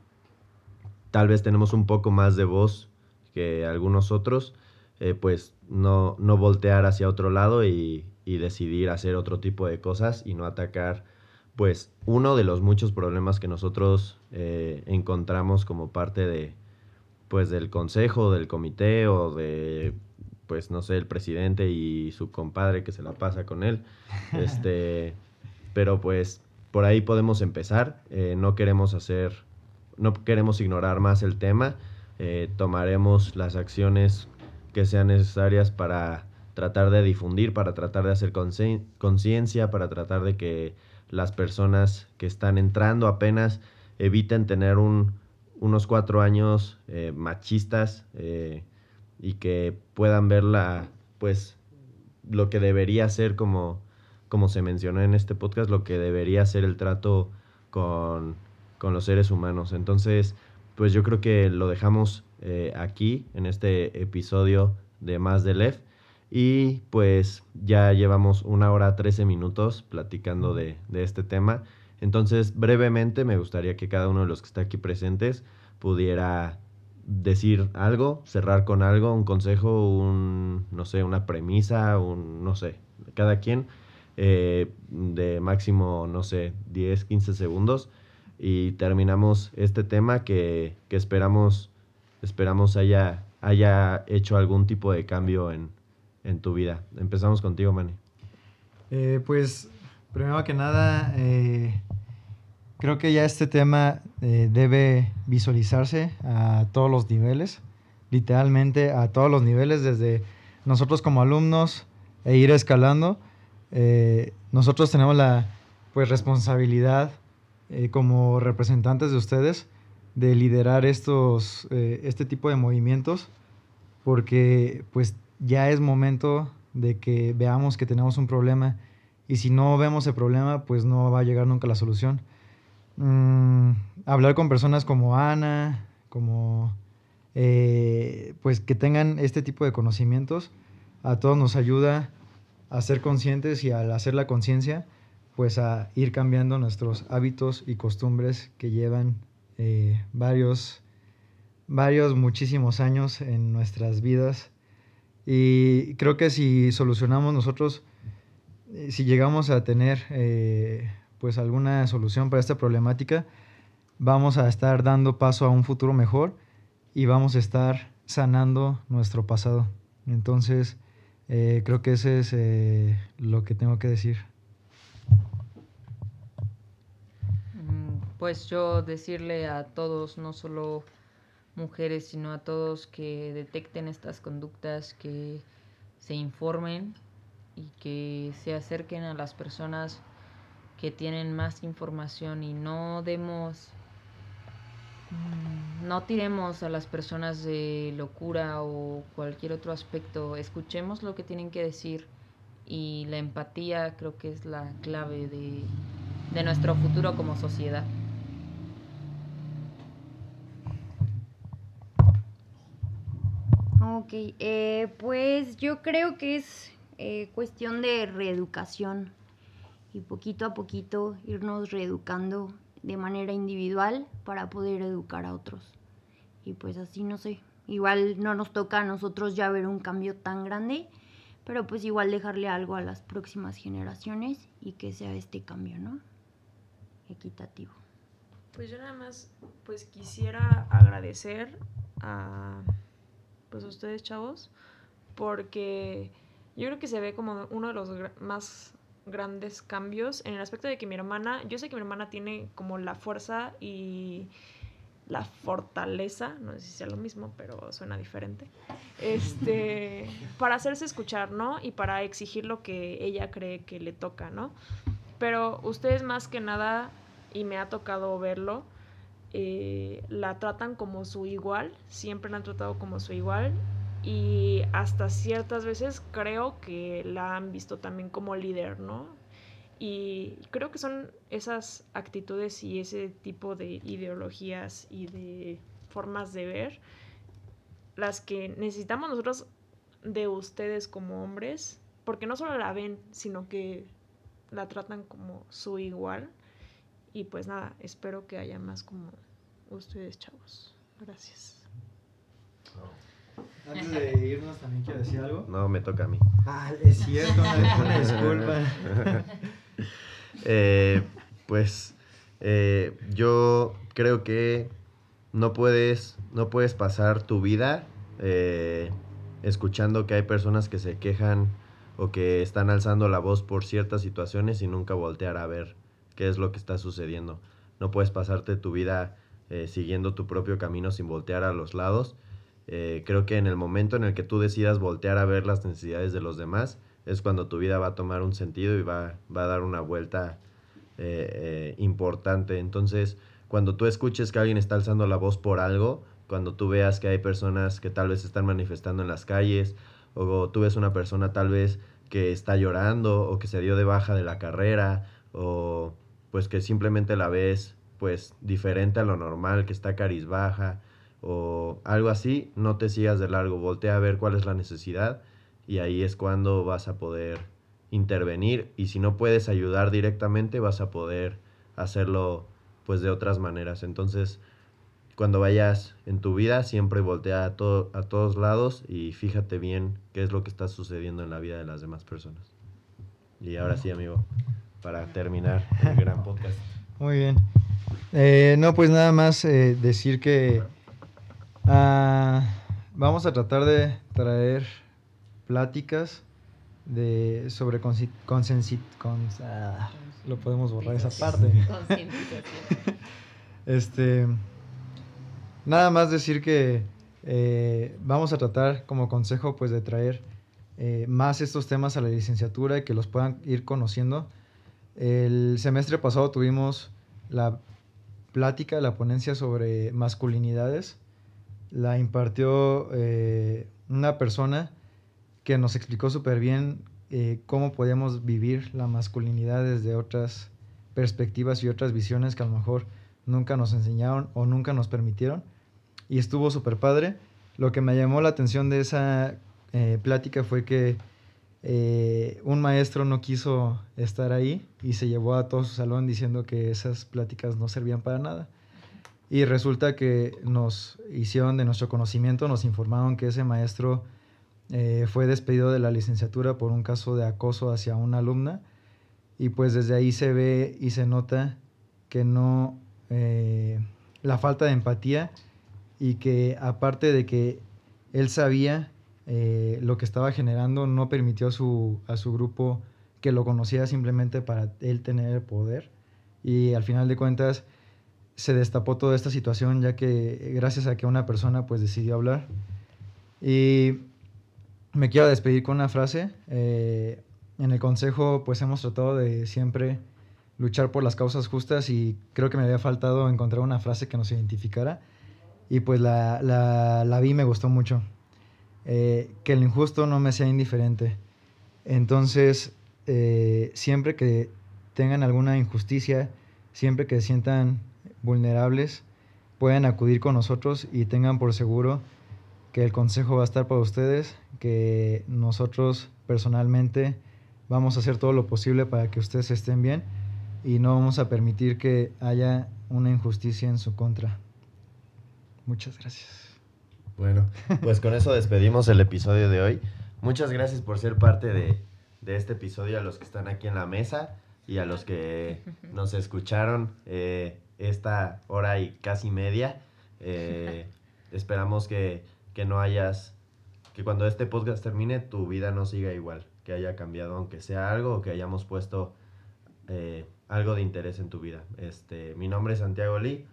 tal vez tenemos un poco más de voz que algunos otros eh, pues no, no voltear hacia otro lado y, decidir hacer otro tipo de cosas y no atacar pues uno de los muchos problemas que nosotros eh, encontramos como parte de pues del consejo, del comité o de pues no sé, el presidente y su compadre que se la pasa con él. Este, pero pues por ahí podemos empezar. Eh, no queremos hacer, no queremos ignorar más el tema. tomaremos las acciones que sean necesarias para tratar de difundir, para tratar de hacer conciencia, para tratar de que las personas que están entrando apenas eviten tener un, unos cuatro años eh, machistas eh, y que puedan ver la, pues, lo que debería ser como, como se mencionó en este podcast, lo que debería ser el trato con, con los seres humanos. Entonces, pues yo creo que lo dejamos eh, aquí en este episodio de Más de Lef. Y pues ya llevamos una hora 13 minutos platicando de, este tema. Entonces, brevemente me gustaría que cada uno de los que está aquí presentes pudiera decir algo, cerrar con algo, un consejo, un, no sé, una premisa, un, no sé, cada quien, eh, de máximo, no sé, 10, 15 segundos. Y terminamos este tema que, que esperamos esperamos haya, haya hecho algún tipo de cambio en, tu vida. Empezamos contigo, Manny. Eh, pues, primero que nada, eh, creo que ya este tema eh, debe visualizarse a todos los niveles, literalmente a todos los niveles, desde nosotros como alumnos e ir escalando. nosotros tenemos la pues, responsabilidad como representantes de ustedes de liderar estos, eh, este tipo de movimientos, porque pues ya es momento de que veamos que tenemos un problema y si no vemos el problema, pues no va a llegar nunca la solución. Mm, hablar con personas como Ana, como eh, pues que tengan este tipo de conocimientos, a todos nos ayuda a ser conscientes y al hacer la conciencia, pues a ir cambiando nuestros hábitos y costumbres que llevan eh, varios, varios, muchísimos años en nuestras vidas. Y creo que si solucionamos nosotros, eh, si llegamos a tener pues alguna solución para esta problemática, vamos a estar dando paso a un futuro mejor y vamos a estar sanando nuestro pasado. Entonces, Eh, creo que ese es eh, lo que tengo que decir. Mm, Pues yo decirle a todos, no solo mujeres, sino a todos que detecten estas conductas, que se informen y que se acerquen a las personas que tienen más información y no demos, mm, no tiremos a las personas de locura o cualquier otro aspecto, escuchemos lo que tienen que decir y la empatía creo que es la clave de, de nuestro futuro como sociedad. Ok, eh, pues yo creo que es eh, cuestión de reeducación y poquito a poquito irnos reeducando de manera individual para poder educar a otros. Y pues así, no sé, igual no nos toca a nosotros ya ver un cambio tan grande, pero pues igual dejarle algo a las próximas generaciones y que sea este cambio, ¿no? Equitativo. Pues yo nada más pues quisiera agradecer a pues a ustedes chavos porque yo creo que se ve como uno de los más grandes cambios en el aspecto de que mi hermana, yo sé que mi hermana tiene como la fuerza y la fortaleza, no sé si sea lo mismo, pero suena diferente, este, para hacerse escuchar, ¿no? Y para exigir lo que ella cree que le toca, ¿no? Pero ustedes más que nada, y me ha tocado verlo, eh, la tratan como su igual, siempre la han tratado como su igual y hasta ciertas veces creo que la han visto también como líder, ¿no? Y creo que son esas actitudes y ese tipo de ideologías y de formas de ver las que necesitamos nosotros de ustedes como hombres, porque no solo la ven, sino que la tratan como su igual. Y pues nada, espero que haya más como ustedes, chavos. Gracias. Antes de irnos también quiero decir algo. No, me toca a mí. Ah, es cierto, una, disculpa. Eh, pues eh, yo creo que no puedes, no puedes pasar tu vida eh, escuchando que hay personas que se quejan o que están alzando la voz por ciertas situaciones y nunca voltear a ver qué es lo que está sucediendo. No puedes pasarte tu vida eh, siguiendo tu propio camino sin voltear a los lados. Eh, creo que en el momento en el que tú decidas voltear a ver las necesidades de los demás, es cuando tu vida va a tomar un sentido y va, va a dar una vuelta eh, eh, importante. Entonces, cuando tú escuches que alguien está alzando la voz por algo, cuando tú veas que hay personas que tal vez están manifestando en las calles, o tú ves una persona tal vez que está llorando, o que se dio de baja de la carrera, o pues que simplemente la ves pues diferente a lo normal, que está carizbaja, o algo así, no te sigas de largo, voltea a ver cuál es la necesidad y ahí es cuando vas a poder intervenir y si no puedes ayudar directamente vas a poder hacerlo pues de otras maneras. Entonces, cuando vayas en tu vida, siempre voltea a, to- a todos lados y fíjate bien qué es lo que está sucediendo en la vida de las demás personas. Y ahora sí, amigo, para terminar el gran podcast. Muy bien. Eh, no, pues nada más eh, decir que ah, vamos a tratar de traer pláticas de sobre consi- consensi- cons- ah, lo podemos borrar esa parte. Este, nada más decir que eh, vamos a tratar como consejo pues de traer eh, más estos temas a la licenciatura y que los puedan ir conociendo. El semestre pasado tuvimos la plática, la ponencia sobre masculinidades. La impartió eh, una persona que nos explicó súper bien eh, cómo podíamos vivir la masculinidad desde otras perspectivas y otras visiones que a lo mejor nunca nos enseñaron o nunca nos permitieron. Y estuvo súper padre. Lo que me llamó la atención de esa eh, plática fue que un maestro no quiso estar ahí y se llevó a todo su salón diciendo que esas pláticas no servían para nada. Y resulta que nos hicieron de nuestro conocimiento, nos informaron que ese maestro eh, fue despedido de la licenciatura por un caso de acoso hacia una alumna. Y pues desde ahí se ve y se nota que no, eh, la falta de empatía y que aparte de que él sabía eh, lo que estaba generando no permitió a su, a su grupo que lo conocía simplemente para él tener poder. Y al final de cuentas se destapó toda esta situación ya que gracias a que una persona pues decidió hablar. Y me quiero despedir con una frase. Eh, en el consejo pues hemos tratado de siempre luchar por las causas justas y creo que me había faltado encontrar una frase que nos identificara y pues la, la, vi y me gustó mucho. Eh, que el injusto no me sea indiferente. Entonces, eh, siempre que tengan alguna injusticia, siempre que sientan vulnerables, pueden acudir con nosotros y tengan por seguro que el consejo va a estar para ustedes, que nosotros personalmente vamos a hacer todo lo posible para que ustedes estén bien y no vamos a permitir que haya una injusticia en su contra. Muchas gracias. Bueno, pues con eso despedimos el episodio de hoy. Muchas gracias por ser parte de, este episodio a los que están aquí en la mesa y a los que nos escucharon eh, esta hora y casi media. Eh, esperamos que, que no hayas, que cuando este podcast termine tu vida no siga igual, que haya cambiado aunque sea algo o que hayamos puesto eh, algo de interés en tu vida. Este, mi nombre es Santiago Lee.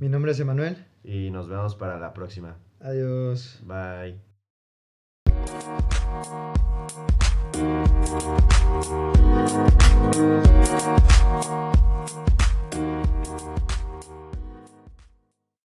Mi nombre es Emanuel. Y nos vemos para la próxima. Adiós. Bye.